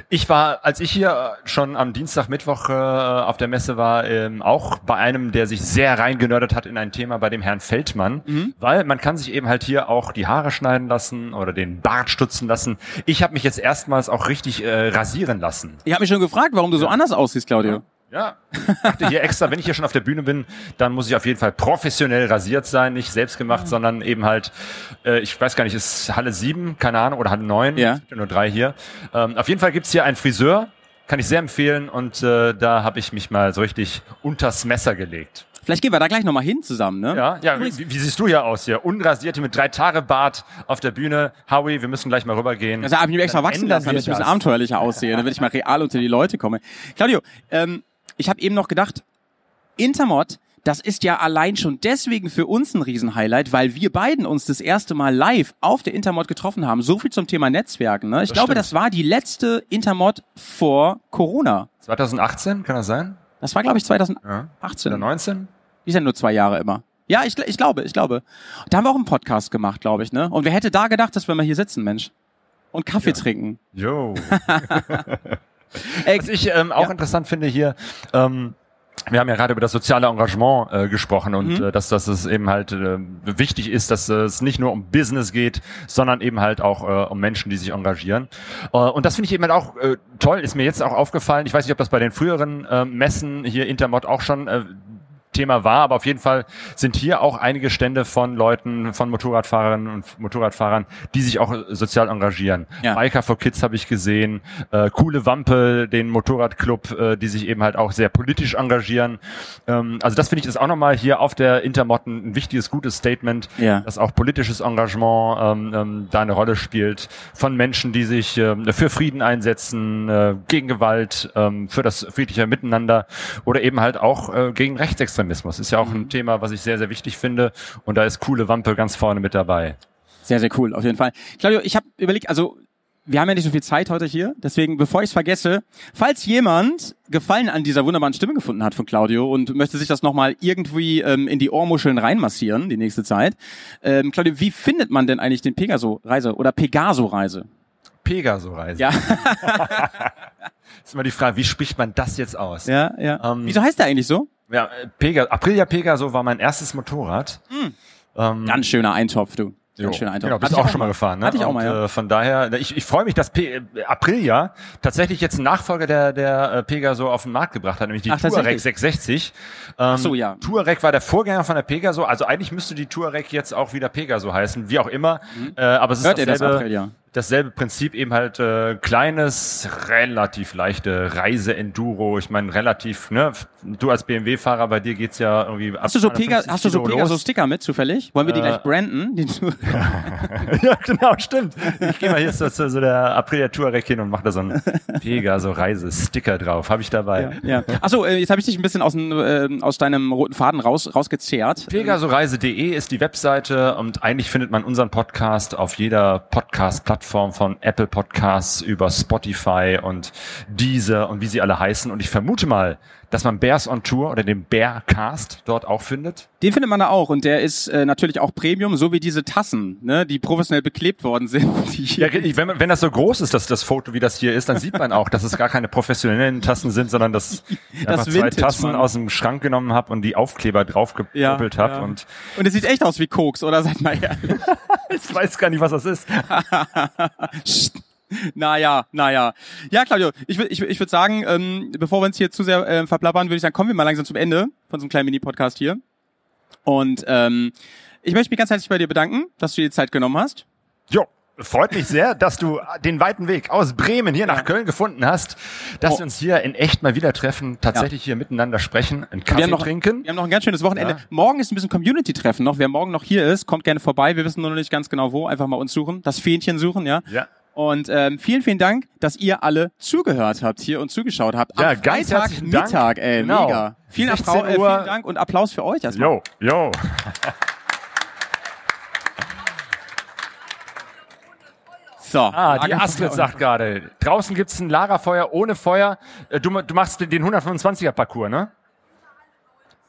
Ich war, als ich hier schon am Dienstag, Mittwoch äh, auf der Messe war, ähm, auch bei einem, der sich sehr reingenördet hat in ein Thema, bei dem Herrn Feldmann, Mhm. weil man kann sich eben halt hier auch die Haare schneiden lassen oder den Bart stutzen lassen. Ich habe mich jetzt erstmals auch richtig äh, rasieren lassen. Ich habe mich schon gefragt, warum du so anders aussiehst, Claudio. Ja, dachte hier extra, wenn ich hier schon auf der Bühne bin, dann muss ich auf jeden Fall professionell rasiert sein, nicht selbst gemacht, sondern eben halt, äh, ich weiß gar nicht, ist Halle 7, keine Ahnung, oder Halle 9, Ja. es gibt ja nur drei hier. Ähm, auf jeden Fall gibt's hier einen Friseur, kann ich sehr empfehlen und äh, da habe ich mich mal so richtig unters Messer gelegt. Vielleicht gehen wir da gleich nochmal hin zusammen, ne? Ja, ja wie, wie siehst du hier aus hier? Unrasiert hier mit drei Tage Bart auf der Bühne. Howie, wir müssen gleich mal rübergehen. Also habe ich mich extra wachsen lassen, damit ich ein bisschen abenteuerlicher aussehe, damit ich mal real unter die Leute komme. Claudio, ähm, ich habe eben noch gedacht, Intermod, das ist ja allein schon deswegen für uns ein Riesenhighlight, weil wir beiden uns das erste Mal live auf der Intermod getroffen haben. So viel zum Thema Netzwerken. Ne? Ich Das glaube, stimmt. das war die letzte Intermod vor Corona. 2018, kann das sein? Das war, glaube ich, 2018. Ja. Oder 19? Die sind nur zwei Jahre immer. Ja, ich, ich glaube, ich glaube. Da haben wir auch einen Podcast gemacht, glaube ich, ne? Und wer hätte da gedacht, dass wir mal hier sitzen, Mensch? Und Kaffee trinken. Jo. Was ich ähm, auch interessant finde hier, ähm, wir haben ja gerade über das soziale Engagement äh, gesprochen und Mhm. äh, dass, dass es eben halt äh, wichtig ist, dass äh, es nicht nur um Business geht, sondern eben halt auch äh, um Menschen, die sich engagieren. Äh, und das finde ich eben halt auch äh, toll, ist mir jetzt auch aufgefallen. Ich weiß nicht, ob das bei den früheren äh, Messen hier Intermod auch schon äh, Thema war, aber auf jeden Fall sind hier auch einige Stände von Leuten, von Motorradfahrerinnen und Motorradfahrern, die sich auch sozial engagieren. Ja. Biker for Kids habe ich gesehen, äh, Coole Wampe, den Motorradclub, äh, die sich eben halt auch sehr politisch engagieren. Ähm, also das finde ich ist auch nochmal hier auf der Intermotten ein wichtiges, gutes Statement, Ja. dass auch politisches Engagement ähm, ähm, da eine Rolle spielt von Menschen, die sich ähm, für Frieden einsetzen, äh, gegen Gewalt, ähm, für das friedliche Miteinander oder eben halt auch äh, gegen Rechtsextremismus. Ist ja auch ein Thema, was ich sehr, sehr wichtig finde. Und da ist coole Wampe ganz vorne mit dabei. Sehr, sehr cool, auf jeden Fall. Claudio, ich habe überlegt, also wir haben ja nicht so viel Zeit heute hier, deswegen, bevor ich es vergesse, falls jemand Gefallen an dieser wunderbaren Stimme gefunden hat von Claudio und möchte sich das nochmal irgendwie ähm, in die Ohrmuscheln reinmassieren, die nächste Zeit. Ähm, Claudio, wie findet man denn eigentlich den Pegaso-Reise oder Pegaso-Reise? Pegaso-Reise. Ja. ist immer die Frage, wie spricht man das jetzt aus? Ja, ja. Ähm, Wieso heißt der eigentlich so? Ja, äh, Pega, Aprilia Pegaso war mein erstes Motorrad. Ähm, Ganz schöner Eintopf, du. Jo, Ganz schöner Eintopf. Genau, bist du ich auch schon mal gefahren, ne? Hatte ich auch Und, mal, ja. Äh, von daher, ich, ich freue mich, dass P äh, Aprilia tatsächlich jetzt einen Nachfolger der, der äh, Pegaso auf den Markt gebracht hat, nämlich die Ach, Touareg tatsächlich? 660. Ähm, Ach so, ja. Touareg war der Vorgänger von der Pegaso, also eigentlich müsste die Touareg jetzt auch wieder Pegaso heißen, wie auch immer. Äh, aber es ist Mhm. Hört ihr das, Aprilia? Dasselbe Prinzip, eben halt äh, kleines, relativ leichte Reise-Enduro. Ich meine, relativ, ne? Du als BMW-Fahrer, bei dir geht's ja irgendwie ab Hast du so, Pega 250 hast du so. Pegaso-Sticker mit, zufällig? Wollen wir die Äh, gleich branden? Die ja, genau, stimmt. Ich gehe mal hier zu, zu so der Aprilia Touareg hin und mache da so einen Pegaso Reise-Sticker drauf. Habe ich dabei. ja. Achso, äh, jetzt habe ich dich ein bisschen aus, äh, aus deinem roten Faden raus, rausgezehrt. Pegasoreise.de ist die Webseite und eigentlich findet man unseren Podcast auf jeder Podcast-Plattform von Apple Podcasts über Spotify und Deezer und wie sie alle heißen. Und ich vermute mal, dass man Bears on Tour oder den Bearcast dort auch findet. Den findet man da auch und der ist äh, natürlich auch Premium, so wie diese Tassen, ne, die professionell beklebt worden sind. Ja, wenn, wenn das so groß ist, das, das Foto, wie das hier ist, dann sieht man auch, dass es gar keine professionellen Tassen sind, sondern dass ich Das einfach zwei Tassen Mann. aus dem Schrank genommen habe und die Aufkleber draufgepuppelt Ja, habe. ja. Und Und es sieht echt aus wie Koks, oder seid mal ehrlich? ich weiß gar nicht, was das ist. Naja, naja. Ja, Claudio, ich würde ich, ich würd sagen, ähm, bevor wir uns hier zu sehr äh, verplappern, würde ich sagen, kommen wir mal langsam zum Ende von so einem kleinen Mini-Podcast hier. Und ähm, ich möchte mich ganz herzlich bei dir bedanken, dass du dir die Zeit genommen hast. Jo, freut mich sehr, dass du den weiten Weg aus Bremen hier nach Köln gefunden hast, dass Oh. wir uns hier in echt mal wieder treffen, tatsächlich hier miteinander sprechen, einen Kaffee wir haben noch, trinken. Wir haben noch ein ganz schönes Wochenende. Ja. Morgen ist ein bisschen Community-Treffen noch. Wer morgen noch hier ist, kommt gerne vorbei. Wir wissen nur noch nicht ganz genau wo. Einfach mal uns suchen, das Fähnchen suchen, ja. Ja. Und ähm, vielen, vielen Dank, dass ihr alle zugehört habt hier und zugeschaut habt. Ja, Am ganz Freitag. Mittag, ey, Genau. mega. Vielen, 16 Applau äh, vielen Dank und Applaus für euch erstmal. Jo, jo. So. Ah, die Astrid sagt gerade, draußen gibt's ein Lagerfeuer ohne Feuer. Äh, Du, du machst den 125er Parcours, ne?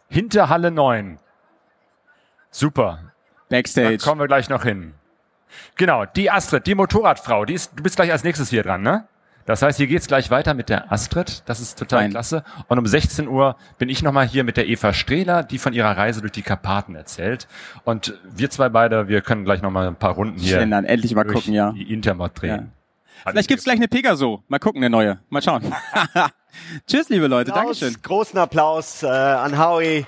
Hinter Halle 9. Super. Da Backstage. kommen wir gleich noch hin. Genau, die Astrid, die Motorradfrau, die ist, du bist gleich als nächstes hier dran, ne? Das heißt, hier geht's gleich weiter mit der Astrid. Das ist total Fein. klasse. Und um 16 Uhr bin ich nochmal hier mit der Eva Strehler, die von ihrer Reise durch die Karpaten erzählt. Und wir zwei beide, wir können gleich nochmal ein paar Runden hier Schlendern, endlich mal durch gucken, ja. die Intermod drehen. Vielleicht gibt's gleich eine Pegaso. Mal gucken, eine neue. Mal schauen. Tschüss, liebe Leute. Dankeschön. Applaus, Großen Applaus äh, an Howie.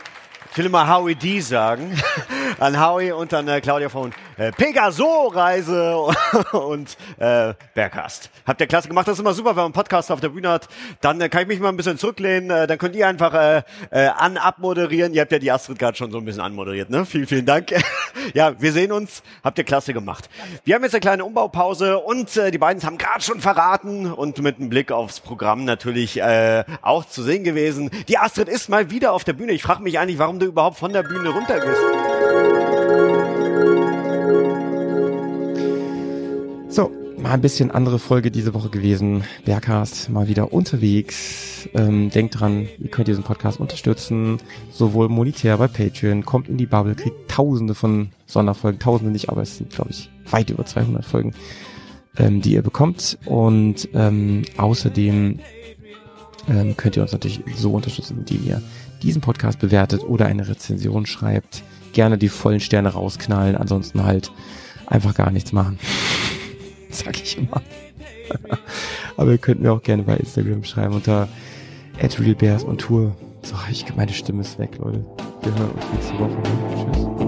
Ich will immer Howie D sagen. an Howie und an äh, Claudia von äh, Pegaso-Reise und äh, Bergkast. Habt ihr klasse gemacht. Das ist immer super, wenn man einen Podcast auf der Bühne hat. Dann äh, kann ich mich mal ein bisschen zurücklehnen. Äh, dann könnt ihr einfach äh, äh, an abmoderieren. Ihr habt ja die Astrid gerade schon so ein bisschen anmoderiert. Ne? Vielen, vielen Dank. ja, wir sehen uns. Habt ihr klasse gemacht. Wir haben jetzt eine kleine Umbaupause und äh, die beiden haben gerade schon verraten und mit einem Blick aufs Programm natürlich äh, auch zu sehen gewesen. Die Astrid ist mal wieder auf der Bühne. Ich frage mich eigentlich, warum du überhaupt von der Bühne runtergehst. So, mal ein bisschen andere Folge diese Woche gewesen. Bergcast mal wieder unterwegs. Ähm, denkt dran, ihr könnt diesen Podcast unterstützen, sowohl monetär bei Patreon, kommt in die Bubble, kriegt tausende von Sonderfolgen, tausende nicht, aber es sind, glaube ich, weit über 200 Folgen, ähm, die ihr bekommt. Und ähm, außerdem ähm, könnt ihr uns natürlich so unterstützen, indem ihr diesen Podcast bewertet oder eine Rezension schreibt. Gerne die vollen Sterne rausknallen, ansonsten halt einfach gar nichts machen. Sag ich immer. Aber ihr könnt mir auch gerne bei Instagram schreiben unter @realbears und Tour. So, ich, meine Stimme ist weg, Leute. Wir hören uns nächste Woche. Tschüss.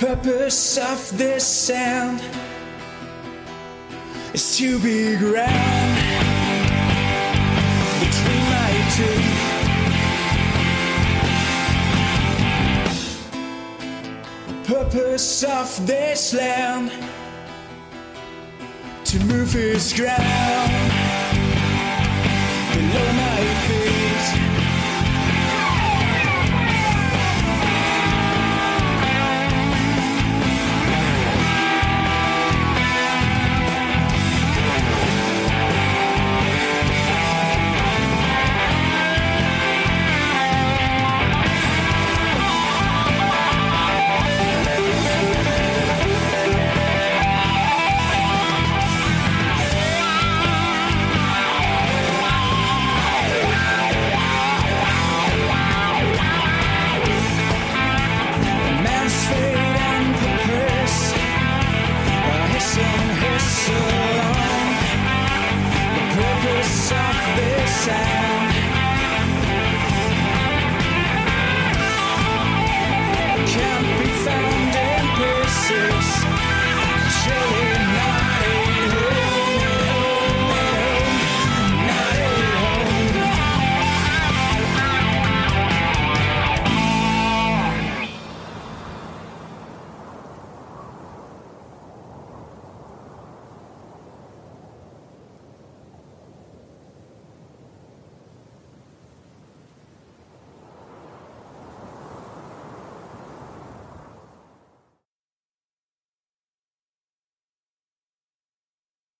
Purpose of this sound is to be ground between my. The purpose of this land to move its ground below